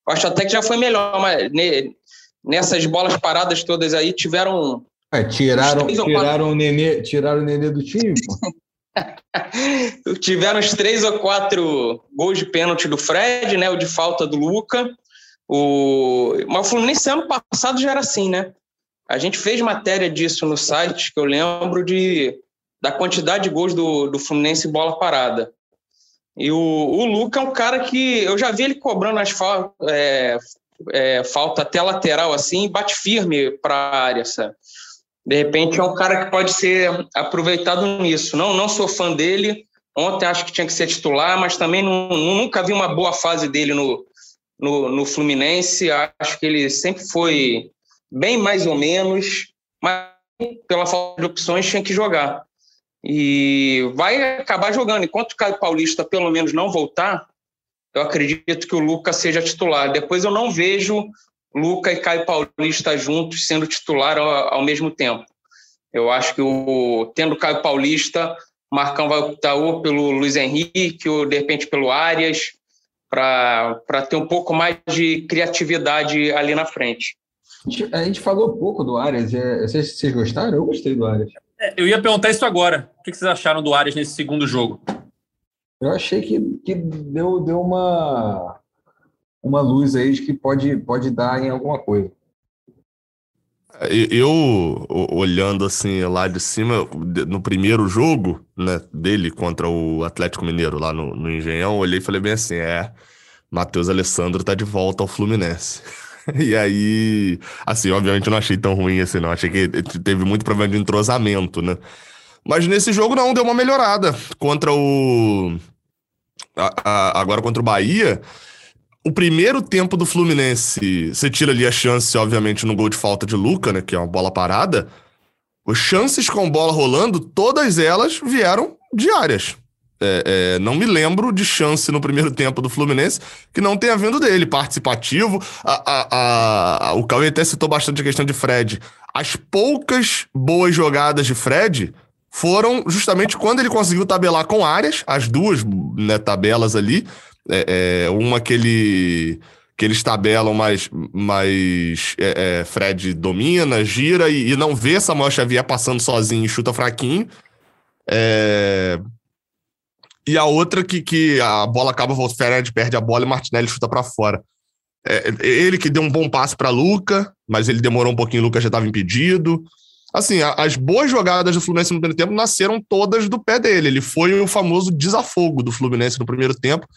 Eu acho até que já foi melhor, mas nessas bolas paradas todas aí tiveram. É, tiraram, tiraram, o nenê, tiraram o nenê do time, [laughs] tiveram os três ou quatro gols de pênalti do Fred, né? O de falta do Luca. O... Mas o Fluminense ano passado já era assim, né? A gente fez matéria disso no site, que eu lembro de, da quantidade de gols do, do Fluminense bola parada. E o, o Luca é um cara que eu já vi ele cobrando as fal, é, é, falta até lateral assim, bate firme para a área, sabe? De repente é um cara que pode ser aproveitado nisso. Não, não sou fã dele. Ontem acho que tinha que ser titular, mas também não, nunca vi uma boa fase dele no, no, no Fluminense. Acho que ele sempre foi bem mais ou menos, mas pela falta de opções tinha que jogar. E vai acabar jogando. Enquanto o Caio Paulista pelo menos não voltar, eu acredito que o Lucas seja titular. Depois eu não vejo Luca e Caio Paulista juntos sendo titular ao, ao mesmo tempo. Eu acho que o tendo Caio Paulista, Marcão vai optar ou pelo Luiz Henrique ou de repente pelo Arias para ter um pouco mais de criatividade ali na frente. A gente, a gente falou pouco do Arias. É, vocês, vocês gostaram? Eu gostei do Arias. É, eu ia perguntar isso agora. O que vocês acharam do Arias nesse segundo jogo? Eu achei que, que deu, deu uma, uma luz aí de que pode, pode dar em alguma coisa. Eu, olhando assim lá de cima, no primeiro jogo né, dele contra o Atlético Mineiro lá no, no Engenhão, olhei e falei bem assim: é, Matheus Alessandro tá de volta ao Fluminense. [laughs] E aí, assim, obviamente não achei tão ruim assim, não. Achei que teve muito problema de entrosamento, né? Mas nesse jogo não, deu uma melhorada. Contra o. A, a, agora contra o Bahia o primeiro tempo do Fluminense, você tira ali a chance, obviamente, no gol de falta de Luca, né? Que é uma bola parada. As chances com bola rolando, todas elas vieram diárias. É, é, não me lembro de chance no primeiro tempo do Fluminense que não tenha vindo dele, participativo. A, a, a, o Cauê até citou bastante a questão de Fred. As poucas boas jogadas de Fred foram justamente quando ele conseguiu tabelar com áreas, as duas né, tabelas ali, é, é, uma que ele que eles tabelam, mas, mas é, é, Fred domina, gira e, e, não vê Samuel Xavier passando sozinho e chuta fraquinho. É... E a outra que, que a bola acaba, o Fred perde a bola e Martinelli chuta para fora. É, ele que deu um bom passe para Luca, mas ele demorou um pouquinho, o Luca já estava impedido. Assim, as boas jogadas do Fluminense no primeiro tempo nasceram todas do pé dele. Ele foi o famoso desafogo do Fluminense no primeiro tempo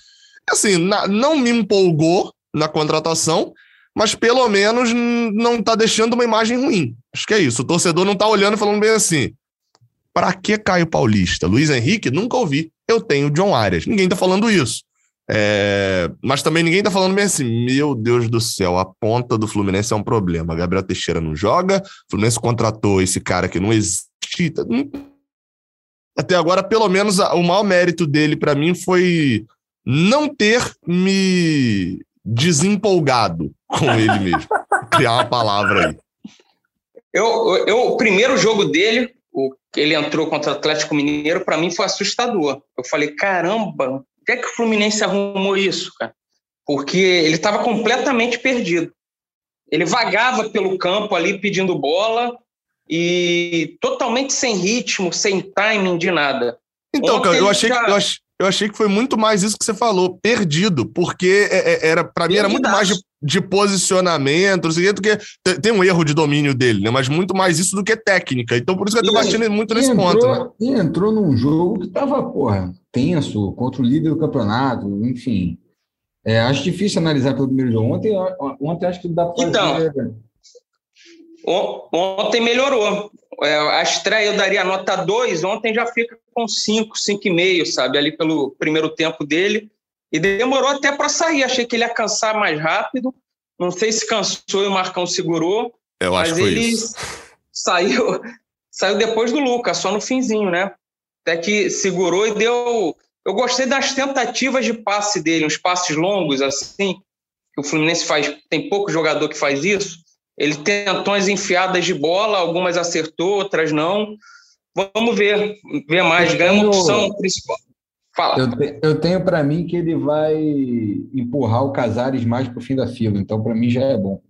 assim, na, não me empolgou na contratação, mas pelo menos não está deixando uma imagem ruim. Acho que é isso. O torcedor não está olhando e falando bem assim. Para que Caio Paulista? Luiz Henrique? Nunca ouvi. Eu tenho John Arias. Ninguém está falando isso. É... Mas também ninguém está falando bem assim. Meu Deus do céu, a ponta do Fluminense é um problema. Gabriel Teixeira não joga. O Fluminense contratou esse cara que não existe. Até agora, pelo menos, o maior mérito dele para mim foi não ter me desempolgado com ele [laughs] mesmo. Criar uma palavra aí. Eu, eu, o primeiro jogo dele, o que ele entrou contra o Atlético Mineiro, para mim foi assustador. Eu falei, caramba, o que é que o Fluminense arrumou isso, cara? Porque ele estava completamente perdido. Ele vagava pelo campo ali pedindo bola e totalmente sem ritmo, sem timing de nada. Então, cara, eu achei, já... que, eu, eu achei que foi muito mais isso que você falou, perdido, porque é, é, era para mim era muito mais de de posicionamento, não sei o quê, porque tem um erro de domínio dele, né? Mas muito mais isso do que técnica. Então, por isso que eu tô batendo muito nesse entrou, ponto. Né? E entrou num jogo que tava, porra, tenso, contra o líder do campeonato, enfim. É, acho difícil analisar pelo primeiro jogo. Ontem, ontem acho que dá para fazer... Ontem melhorou. É, a estreia eu daria nota 2, ontem já fica com 5, 5,5, sabe? Ali pelo primeiro tempo dele. E demorou até para sair. Achei que ele ia cansar mais rápido. Não sei se cansou e o Marcão segurou. Eu acho ele isso. [laughs] saiu saiu depois do Lucas, só no finzinho, né? Até que segurou e deu. Eu gostei das tentativas de passe dele, uns passes longos assim. Que o Fluminense faz, tem pouco jogador que faz isso. Ele tentou as enfiadas de bola, algumas acertou, outras não. Vamos ver, ver mais. Ganha uma opção principal. Fala. Eu, te, eu tenho para mim que ele vai empurrar o Casares mais para o fim da fila, então para mim já é bom.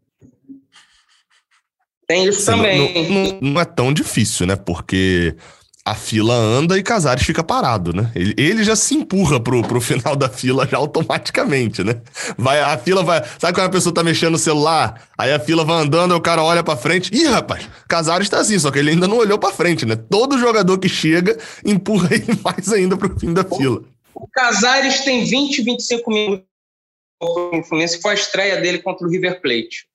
Tem isso Sim, também. Não, não, não, é tão difícil, né? Porque a fila anda e Casares fica parado, né? Ele, ele já se empurra pro, pro final da fila já automaticamente, né? Vai, a fila vai. Sabe quando a pessoa tá mexendo no celular? Aí a fila vai andando, o cara olha pra frente. Ih, rapaz, Casares tá assim, só que ele ainda não olhou pra frente, né? Todo jogador que chega empurra [laughs] ele mais ainda pro fim da fila. O Casares tem 20, 25 minutos foi a estreia dele contra o River Plate,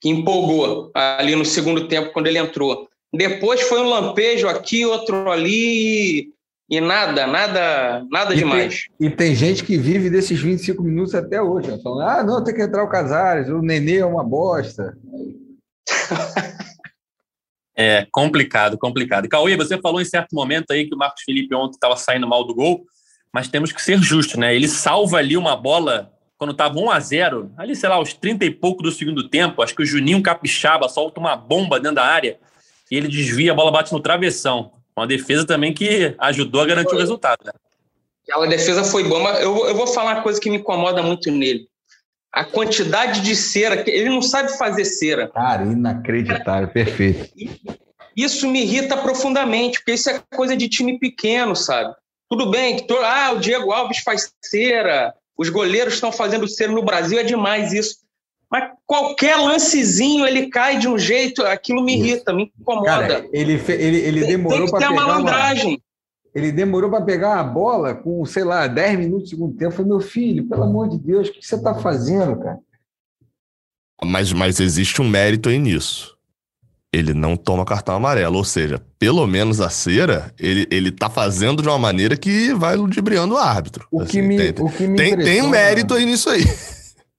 que empolgou ali no segundo tempo quando ele entrou. Depois foi um lampejo aqui, outro ali, e nada, nada, nada e demais. Tem, e tem gente que vive desses 25 minutos até hoje, né? falando, ah, não, tem que entrar o Casares, o Nenê é uma bosta. [laughs] É complicado, complicado. Cauê, você falou em certo momento aí que o Marcos Felipe ontem estava saindo mal do gol, mas temos que ser justos, né? Ele salva ali uma bola quando estava 1 a 0 ali, sei lá, aos 30 e pouco do segundo tempo. Acho que o Juninho Capixaba solta uma bomba dentro da área e ele desvia, a bola bate no travessão. Uma defesa também que ajudou a garantir foi. o resultado. Né? Aquela defesa foi boa, mas eu, eu vou falar uma coisa que me incomoda muito nele. A quantidade de cera, ele não sabe fazer cera. Cara, inacreditável, perfeito. Isso me irrita profundamente, porque isso é coisa de time pequeno, sabe? Tudo bem, que ah, o Diego Alves faz cera, os goleiros estão fazendo cera no Brasil, é demais isso. Mas qualquer lancezinho ele cai de um jeito, aquilo me irrita, me incomoda. Cara, ele, ele, ele demorou para pegar. malandragem. Uma, ele demorou para pegar a bola com, sei lá, 10 minutos do segundo tempo. Eu falei, meu filho, pelo amor de Deus, o que você está fazendo, cara? Mas, mas existe um mérito aí nisso. Ele não toma cartão amarelo, ou seja, pelo menos a cera, ele, ele tá fazendo de uma maneira que vai ludibriando o árbitro. O, assim, que, me, tem, o que me tem, tem mérito aí nisso aí.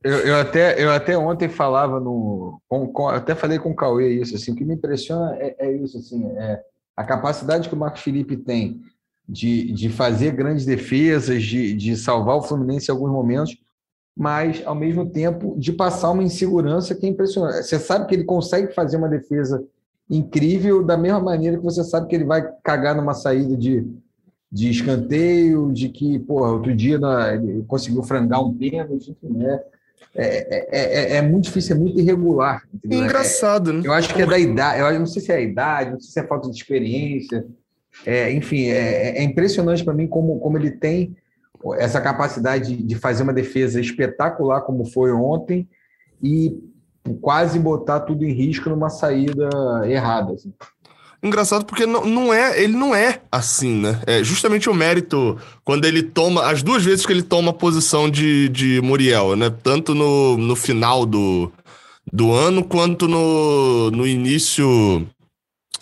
Eu, eu, até, eu até ontem falava no. Com, com, até falei com o Cauê isso, assim, o que me impressiona é, é isso, assim, é a capacidade que o Marcos Felipe tem de, de fazer grandes defesas, de, de salvar o Fluminense em alguns momentos, mas, ao mesmo tempo, de passar uma insegurança que é impressionante. Você sabe que ele consegue fazer uma defesa incrível da mesma maneira que você sabe que ele vai cagar numa saída de, de escanteio, de que, porra, outro dia na, ele conseguiu frangar um pênalti, né? É, é, é, é, muito difícil, é muito irregular. Entendeu? Engraçado, né? Eu acho que é da idade, eu não sei se é a idade, não sei se é falta de experiência. É, enfim, é, é impressionante para mim como, como ele tem essa capacidade de fazer uma defesa espetacular, como foi ontem, e quase botar tudo em risco numa saída errada. Assim. Engraçado porque não, não é, ele não é assim, né? É justamente o mérito quando ele toma, as duas vezes que ele toma a posição de, de Muriel, né? Tanto no, no final do, do ano quanto no, no início,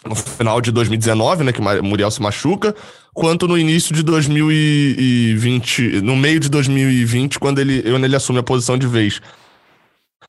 no final de 2019, né? Que Muriel se machuca, quanto no início de 2020, no meio de 2020, quando ele, quando ele assume a posição de vez.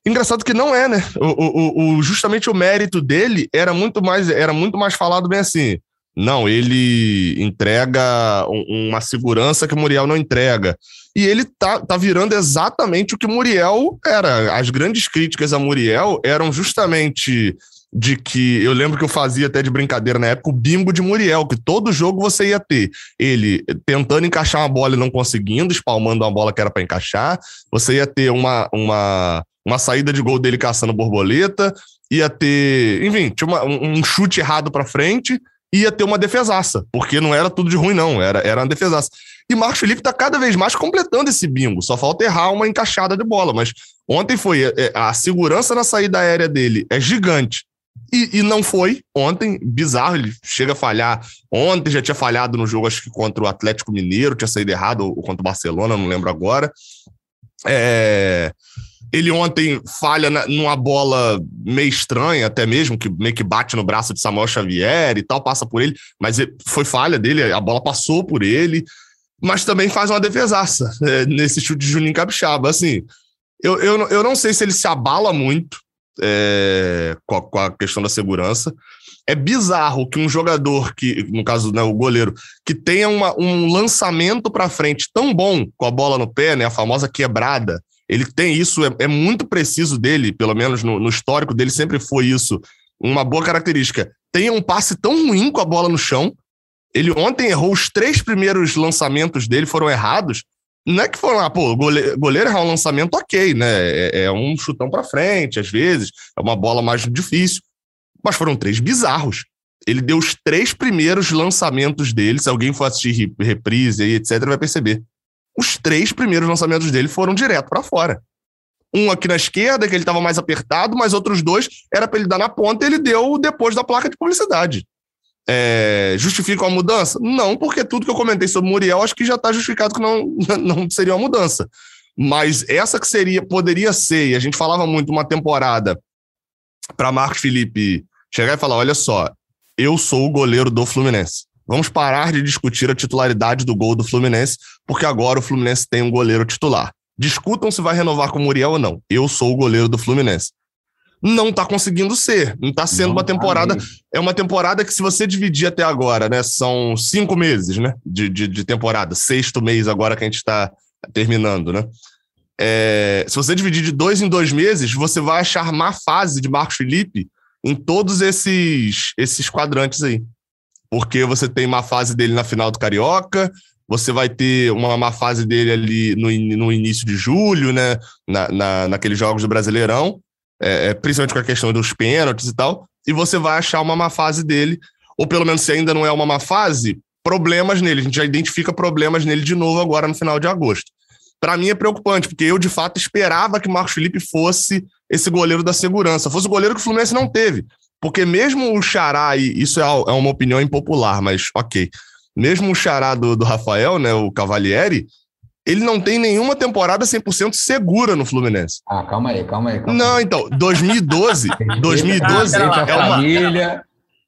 Engraçado que não é, né? O, o, o, justamente o mérito dele era muito mais era muito mais falado bem assim. Não, ele entrega uma segurança que o Muriel não entrega. E ele tá, tá virando exatamente o que Muriel era. As grandes críticas a Muriel eram justamente de que eu lembro que eu fazia até de brincadeira na época o bimbo de Muriel, que todo jogo você ia ter ele tentando encaixar uma bola e não conseguindo, espalmando uma bola que era para encaixar, você ia ter uma, uma uma saída de gol dele caçando borboleta, ia ter, enfim, tinha uma, um chute errado para frente, ia ter uma defesaça, porque não era tudo de ruim, não, era, era uma defesaça. E Marcos Felipe está cada vez mais completando esse bingo, só falta errar uma encaixada de bola, mas Ontem foi é, a segurança na saída aérea dele é gigante. E, e, não foi ontem, bizarro, ele chega a falhar. Ontem já tinha falhado no jogo, acho que contra o Atlético Mineiro, tinha saído errado, ou contra o Barcelona, não lembro agora. É, ele ontem falha na, numa bola meio estranha, até mesmo, que meio que bate no braço de Samuel Xavier e tal, passa por ele, mas foi falha dele, a bola passou por ele, mas também faz uma defesaça é, nesse chute de Juninho Capixaba. Assim, eu, eu, eu não sei se ele se abala muito, é, com, a, com, a, questão da segurança. É bizarro que um jogador que, no caso, né, o goleiro, que tenha uma, um lançamento para frente tão bom com a bola no pé, né, a famosa quebrada, ele tem isso, é, é muito preciso dele, pelo menos no, no, histórico dele sempre foi isso, uma boa característica. Tenha um passe tão ruim com a bola no chão. Ele ontem errou os três primeiros lançamentos dele, foram errados, não é que foram, ah, pô, goleiro, goleiro errar um lançamento, ok, né? É, é um chutão para frente, às vezes, é uma bola mais difícil. Mas foram três bizarros. Ele deu os três primeiros lançamentos dele. Se alguém for assistir reprise e etc., vai perceber. Os três primeiros lançamentos dele foram direto para fora. Um aqui na esquerda, que ele estava mais apertado, mas outros dois era para ele dar na ponta e ele deu depois da placa de publicidade é, justificam a mudança? Não, porque tudo que eu comentei sobre Muriel acho que já está justificado que não, [laughs] não seria uma mudança. Mas essa que seria, poderia ser, e a gente falava muito uma temporada para Marcos Felipe chegar e falar: olha só, eu sou o goleiro do Fluminense. Vamos parar de discutir a titularidade do gol do Fluminense, porque agora o Fluminense tem um goleiro titular. Discutam se vai renovar com o Muriel ou não. Eu sou o goleiro do Fluminense não está conseguindo ser. Não está sendo não uma temporada. É uma temporada que, se você dividir até agora, né? São cinco meses, né? De, de, de temporada. Sexto mês agora que a gente está terminando, né? É, se você dividir de dois em dois meses, você vai achar má fase de Marcos Felipe em todos esses, esses quadrantes aí. Porque você tem má fase dele na final do Carioca, você vai ter uma má fase dele ali no, no início de julho, né? Na, na, naqueles jogos do Brasileirão é, é, principalmente com a questão dos pênaltis e tal, e você vai achar uma má fase dele, ou pelo menos se ainda não é uma má fase, problemas nele. A gente já identifica problemas nele de novo agora no final de agosto. Para mim é preocupante, porque eu de fato esperava que o Marcos Felipe fosse esse goleiro da segurança, fosse o goleiro que o Fluminense não teve. Porque mesmo o Xará, e isso é, é uma opinião impopular, mas ok. Mesmo o Xará do, do Rafael, né, o Cavalieri, ele não tem nenhuma temporada 100% segura no Fluminense. Ah, calma aí, calma aí. Calma não, então, 2012, 2012 [laughs] é uma família,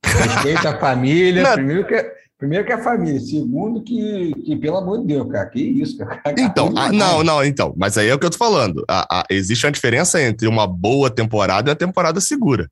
respeita a família, não. primeiro que primeiro que a família, segundo que, que pelo amor de Deus, cara, que isso, cara. [laughs] Então, a, não, não, então, mas aí é o que eu tô falando. A, a, existe uma diferença entre uma boa temporada e a temporada segura.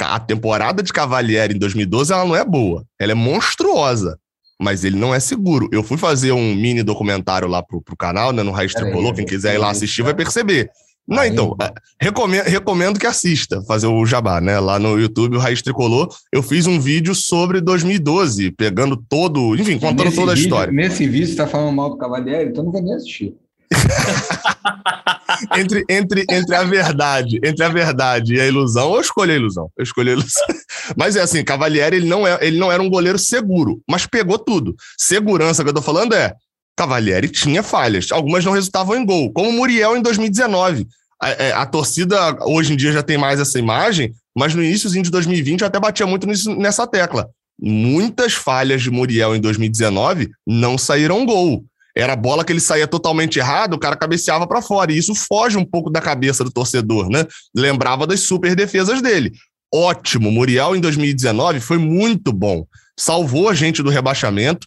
A temporada de Cavalieri em 2012 ela não é boa, ela é monstruosa mas ele não é seguro. Eu fui fazer um mini documentário lá pro, pro canal, né, no Raiz Tricolor, quem quiser ir lá assistir vai perceber. Não, então, é, recomendo, recomendo que assista, fazer o jabá, né? Lá no YouTube, o Raiz Tricolor, eu fiz um vídeo sobre 2012, pegando todo, enfim, contando toda a vídeo, história. Nesse vídeo você tá falando mal do Cavalieri, então não vou nem assistir. [laughs] entre, entre, entre a verdade, entre a verdade e a ilusão, eu escolhi a ilusão. Eu escolhi a ilusão. [laughs] Mas é assim, Cavalieri, ele não, é, ele não era um goleiro seguro, mas pegou tudo. Segurança que eu tô falando é, Cavalieri tinha falhas, algumas não resultavam em gol, como Muriel em 2019. A, é, a, torcida hoje em dia já tem mais essa imagem, mas no iníciozinho de 2020 eu até batia muito nisso, nessa tecla. Muitas falhas de Muriel em 2019 não saíram gol. Era a bola que ele saía totalmente errado, o cara cabeceava para fora. E isso foge um pouco da cabeça do torcedor, né? Lembrava das super defesas dele. Ótimo. Muriel em 2019 foi muito bom. Salvou a gente do rebaixamento,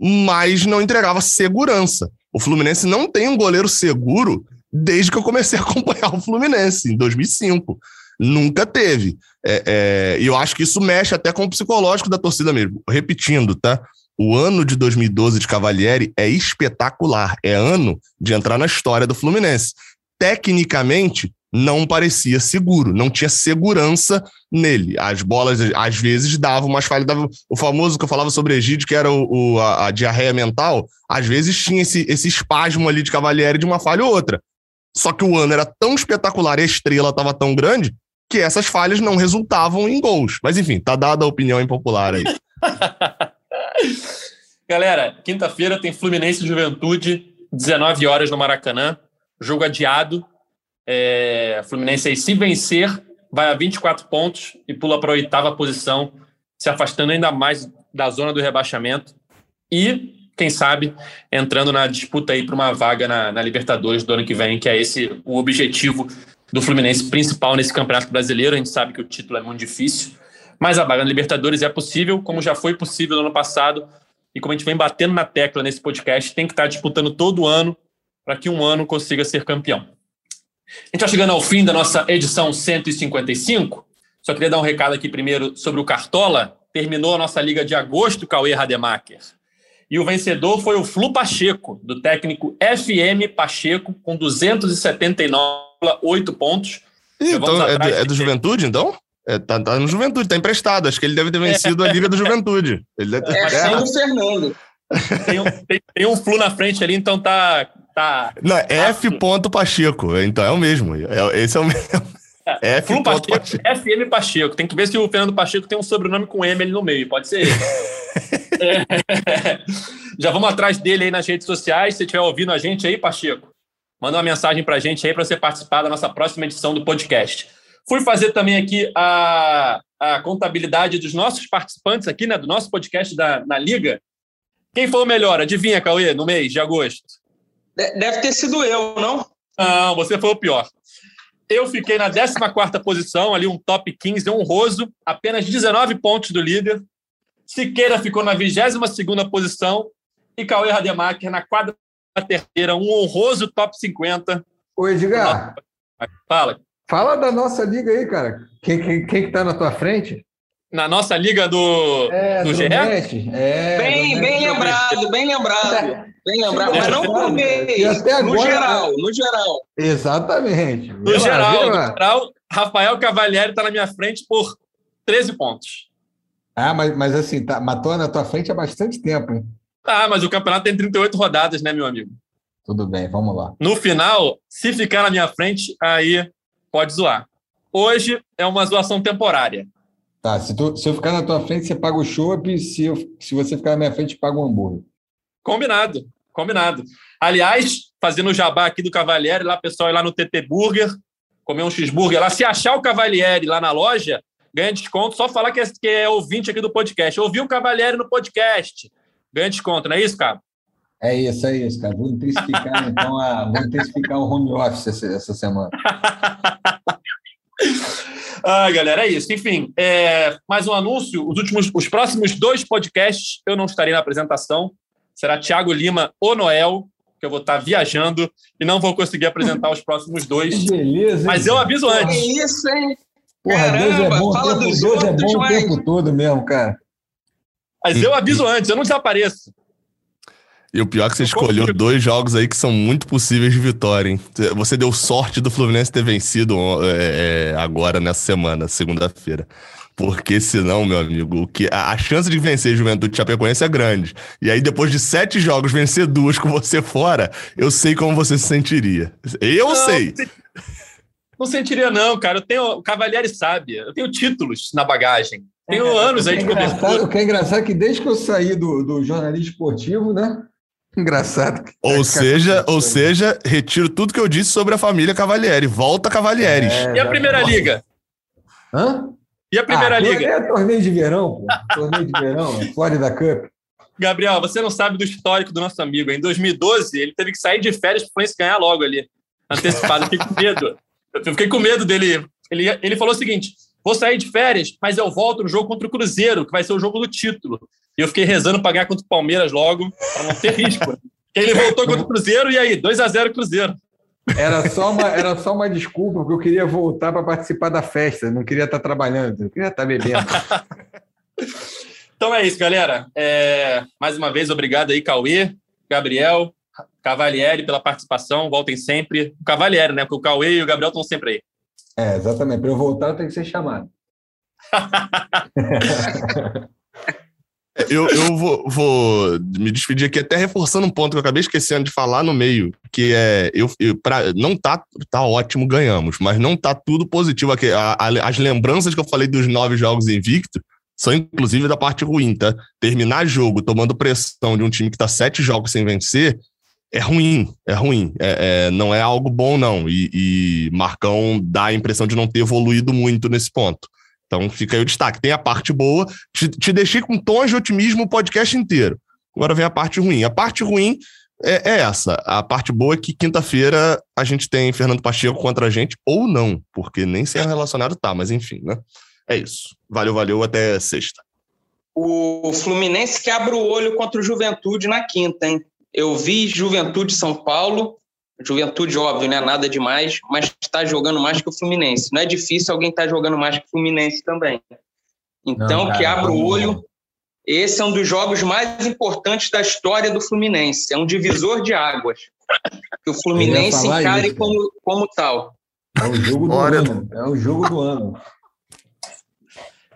mas não entregava segurança. O Fluminense não tem um goleiro seguro desde que eu comecei a [laughs] acompanhar o Fluminense, em 2005. Nunca teve. É, é, e eu acho que isso mexe até com o psicológico da torcida mesmo. Repetindo, tá? O ano de 2012 de Cavalieri é espetacular. É ano de entrar na história do Fluminense. Tecnicamente, não parecia seguro, não tinha segurança nele. As bolas, às vezes, davam umas falhas. Dava, o famoso que eu falava sobre Egídio, que era o, o a, a, diarreia mental, às vezes tinha esse, esse espasmo ali de Cavalieri de uma falha ou outra. Só que o ano era tão espetacular e a estrela estava tão grande que essas falhas não resultavam em gols. Mas enfim, tá dada a opinião impopular aí. [laughs] Galera, quinta-feira tem Fluminense Juventude, 19 horas no Maracanã, jogo adiado. É, Fluminense aí, se vencer, vai a 24 pontos e pula para a oitava posição, se afastando ainda mais da zona do rebaixamento. E, quem sabe, entrando na disputa aí para uma vaga na, na Libertadores do ano que vem, que é esse o objetivo do Fluminense principal nesse Campeonato Brasileiro. A gente sabe que o título é muito difícil, mas a vaga na Libertadores é possível, como já foi possível no ano passado e como a gente vem batendo na tecla nesse podcast, tem que estar disputando todo ano para que um ano consiga ser campeão. A gente está chegando ao fim da nossa edição 155. Só queria dar um recado aqui primeiro sobre o Cartola. Terminou a nossa liga de agosto, Cauê Rademacher. E o vencedor foi o Flu Pacheco, do técnico FM Pacheco, com 279,8 pontos. Então, é do, é do Juventude, então? É, tá, tá, no Juventude, tá emprestado. Acho que ele deve ter vencido a Liga do Juventude. Ele deve ter... É sem o Fernando. Tem um, tem, tem um flu na frente ali, então tá. tá Não, é F. Pacheco. Então é o mesmo. É, esse é o mesmo. É, F. Flu Pacheco, Pacheco. FM Pacheco. Tem que ver se o Fernando Pacheco tem um sobrenome com M ali no meio. Pode ser ele. [laughs] é. Já vamos atrás dele aí nas redes sociais. Se estiver ouvindo a gente aí, Pacheco, manda uma mensagem pra gente aí para você participar da nossa próxima edição do podcast. Fui fazer também aqui a, a contabilidade dos nossos participantes aqui, né, do nosso podcast da, na Liga. Quem foi o melhor? Adivinha, Cauê, no mês de agosto? Deve ter sido eu, não? Não, você foi o pior. Eu fiquei na 14 posição, ali um top 15 honroso, apenas 19 pontos do líder. Siqueira ficou na 22 posição e Cauê Rademacher na quadra terceira, um honroso top 50. Ô, Edgar. Fala. Fala da nossa liga aí, cara. Quem, quem, quem que tá na tua frente? Na nossa liga do, é, do, do GE? É, bem, bem lembrado, bem lembrado. Bem lembrado, mas não por mês. Até agora, no geral, no geral. Exatamente. No geral, no geral, Rafael Cavalieri está na minha frente por 13 pontos. Ah, mas, mas assim, tá, matou na tua frente há bastante tempo, hein? Ah, mas o campeonato tem 38 rodadas, né, meu amigo? Tudo bem, vamos lá. No final, se ficar na minha frente, aí pode zoar. Hoje é uma zoação temporária. Tá, se, tu, se eu ficar na tua frente, você paga o chopp, se, eu, se você ficar na minha frente, paga o hambúrguer. Combinado, combinado. Aliás, fazendo o jabá aqui do Cavalieri, lá, pessoal, ir lá no TT Burger, comer um cheeseburger lá. Se achar o Cavalieri lá na loja, ganha desconto. Só falar que é, que é ouvinte aqui do podcast. Ouviu o Cavalieri no podcast. Ganha desconto, não é isso, cara? É isso, é isso, cara. Vou intensificar, [laughs] então, a, vou intensificar o home office essa, essa semana. Ai, [laughs] galera, é isso. Enfim, é, mais um anúncio. Os últimos, os próximos dois podcasts eu não estarei na apresentação. Será Tiago Lima ou Noel, que eu vou estar viajando e não vou conseguir apresentar os próximos dois. Que beleza. Mas eu aviso antes. Que isso, hein? Porra, Caramba, Deus é bom, fala tempo, dos Deus é bom o tempo todo mesmo, cara. Mas eu aviso antes, eu não desapareço. E o pior é que você escolheu dois jogos aí que são muito possíveis de vitória, hein? Você deu sorte do Fluminense ter vencido é, é agora nessa semana, segunda-feira. Porque senão, meu amigo, que a, a chance de vencer Juventude Chapecoense é grande. E aí, depois de sete jogos, vencer duas com você fora, eu sei como você se sentiria. Eu não, sei. Não sentiria, não, cara. Eu tenho. O Cavalieri sabe. Eu tenho títulos na bagagem. Tenho é, anos aí de cobertura. O que é engraçado é que desde que eu saí do, do jornalismo esportivo, né? Engraçado. Ou seja, ou seja, retiro tudo que eu disse sobre a família Cavalieri. Volta Cavalieres. É, e a primeira liga? Hã? E a primeira ah, liga? É torneio de verão, pô. torneio de verão, [laughs] Florida Cup. Gabriel, você não sabe do histórico do nosso amigo. Em 2012, ele teve que sair de férias para o Fluminense ganhar logo ali. Antecipado. Eu fiquei com medo. Eu fiquei com medo dele. Ele, ele falou o seguinte: vou sair de férias, mas eu volto no jogo contra o Cruzeiro, que vai ser o jogo do título. E eu fiquei rezando para ganhar contra o Palmeiras logo, para não ter risco. ele voltou contra o Cruzeiro e aí, 2 a 0 Cruzeiro. Era só uma, era só uma desculpa, porque eu queria voltar para participar da festa, não queria estar trabalhando, eu queria estar bebendo. [laughs] então é isso, galera. É, mais uma vez, obrigado aí, Cauê, Gabriel, Cavalieri pela participação. Voltem sempre. O Cavalieri, né? Porque o Cauê e o Gabriel estão sempre aí. É, exatamente. Para eu voltar, eu tenho que ser chamado. [laughs] Eu, eu vou, vou, me despedir aqui até reforçando um ponto que eu acabei esquecendo de falar no meio, que é eu, eu pra, não tá, tá ótimo, ganhamos, mas não tá tudo positivo aqui. A, a, as lembranças que eu falei dos nove jogos invicto são inclusive da parte ruim, tá? Terminar jogo tomando pressão de um time que tá sete jogos sem vencer é ruim, é ruim. É, é, não é algo bom, não. E, e, Marcão dá a impressão de não ter evoluído muito nesse ponto. Então fica aí o destaque. Tem a parte boa. Te, te deixei com tons de otimismo o podcast inteiro. Agora vem a parte ruim. A parte ruim é, é essa. A parte boa é que quinta-feira a gente tem Fernando Pacheco contra a gente, ou não, porque nem se é relacionado tá, mas enfim, né? É isso. Valeu, valeu, até sexta. O Fluminense que abre o olho contra o Juventude na quinta, hein? Eu vi Juventude São Paulo, Juventude, óbvio, né? Nada demais, mas está jogando mais que o Fluminense. Não é difícil alguém estar tá jogando mais que o Fluminense também. Então, não, cara, que abra o olho. Esse é um dos jogos mais importantes da história do Fluminense. É um divisor de águas. Que o Fluminense encare isso, como, como tal. É o jogo do ano. É o jogo do ano.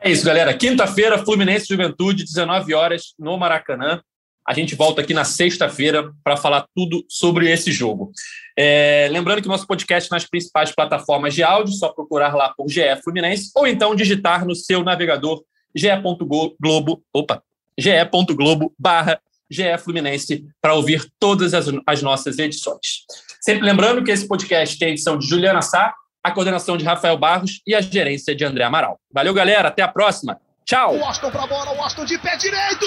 É isso, galera. Quinta-feira, Fluminense Juventude, 19 horas, no Maracanã. A gente volta aqui na sexta-feira para falar tudo sobre esse jogo. É, lembrando que nosso podcast nas principais plataformas de áudio, só procurar lá por GE Fluminense ou então digitar no seu navegador ge.globo, opa, ge.globo barra GE Fluminense para ouvir todas as, as, nossas edições. Sempre lembrando que esse podcast tem a edição de Juliana Sá, a coordenação de Rafael Barros e a gerência de André Amaral. Valeu, galera. Até a próxima. Tchau. Austin para bola, Austin de pé direito.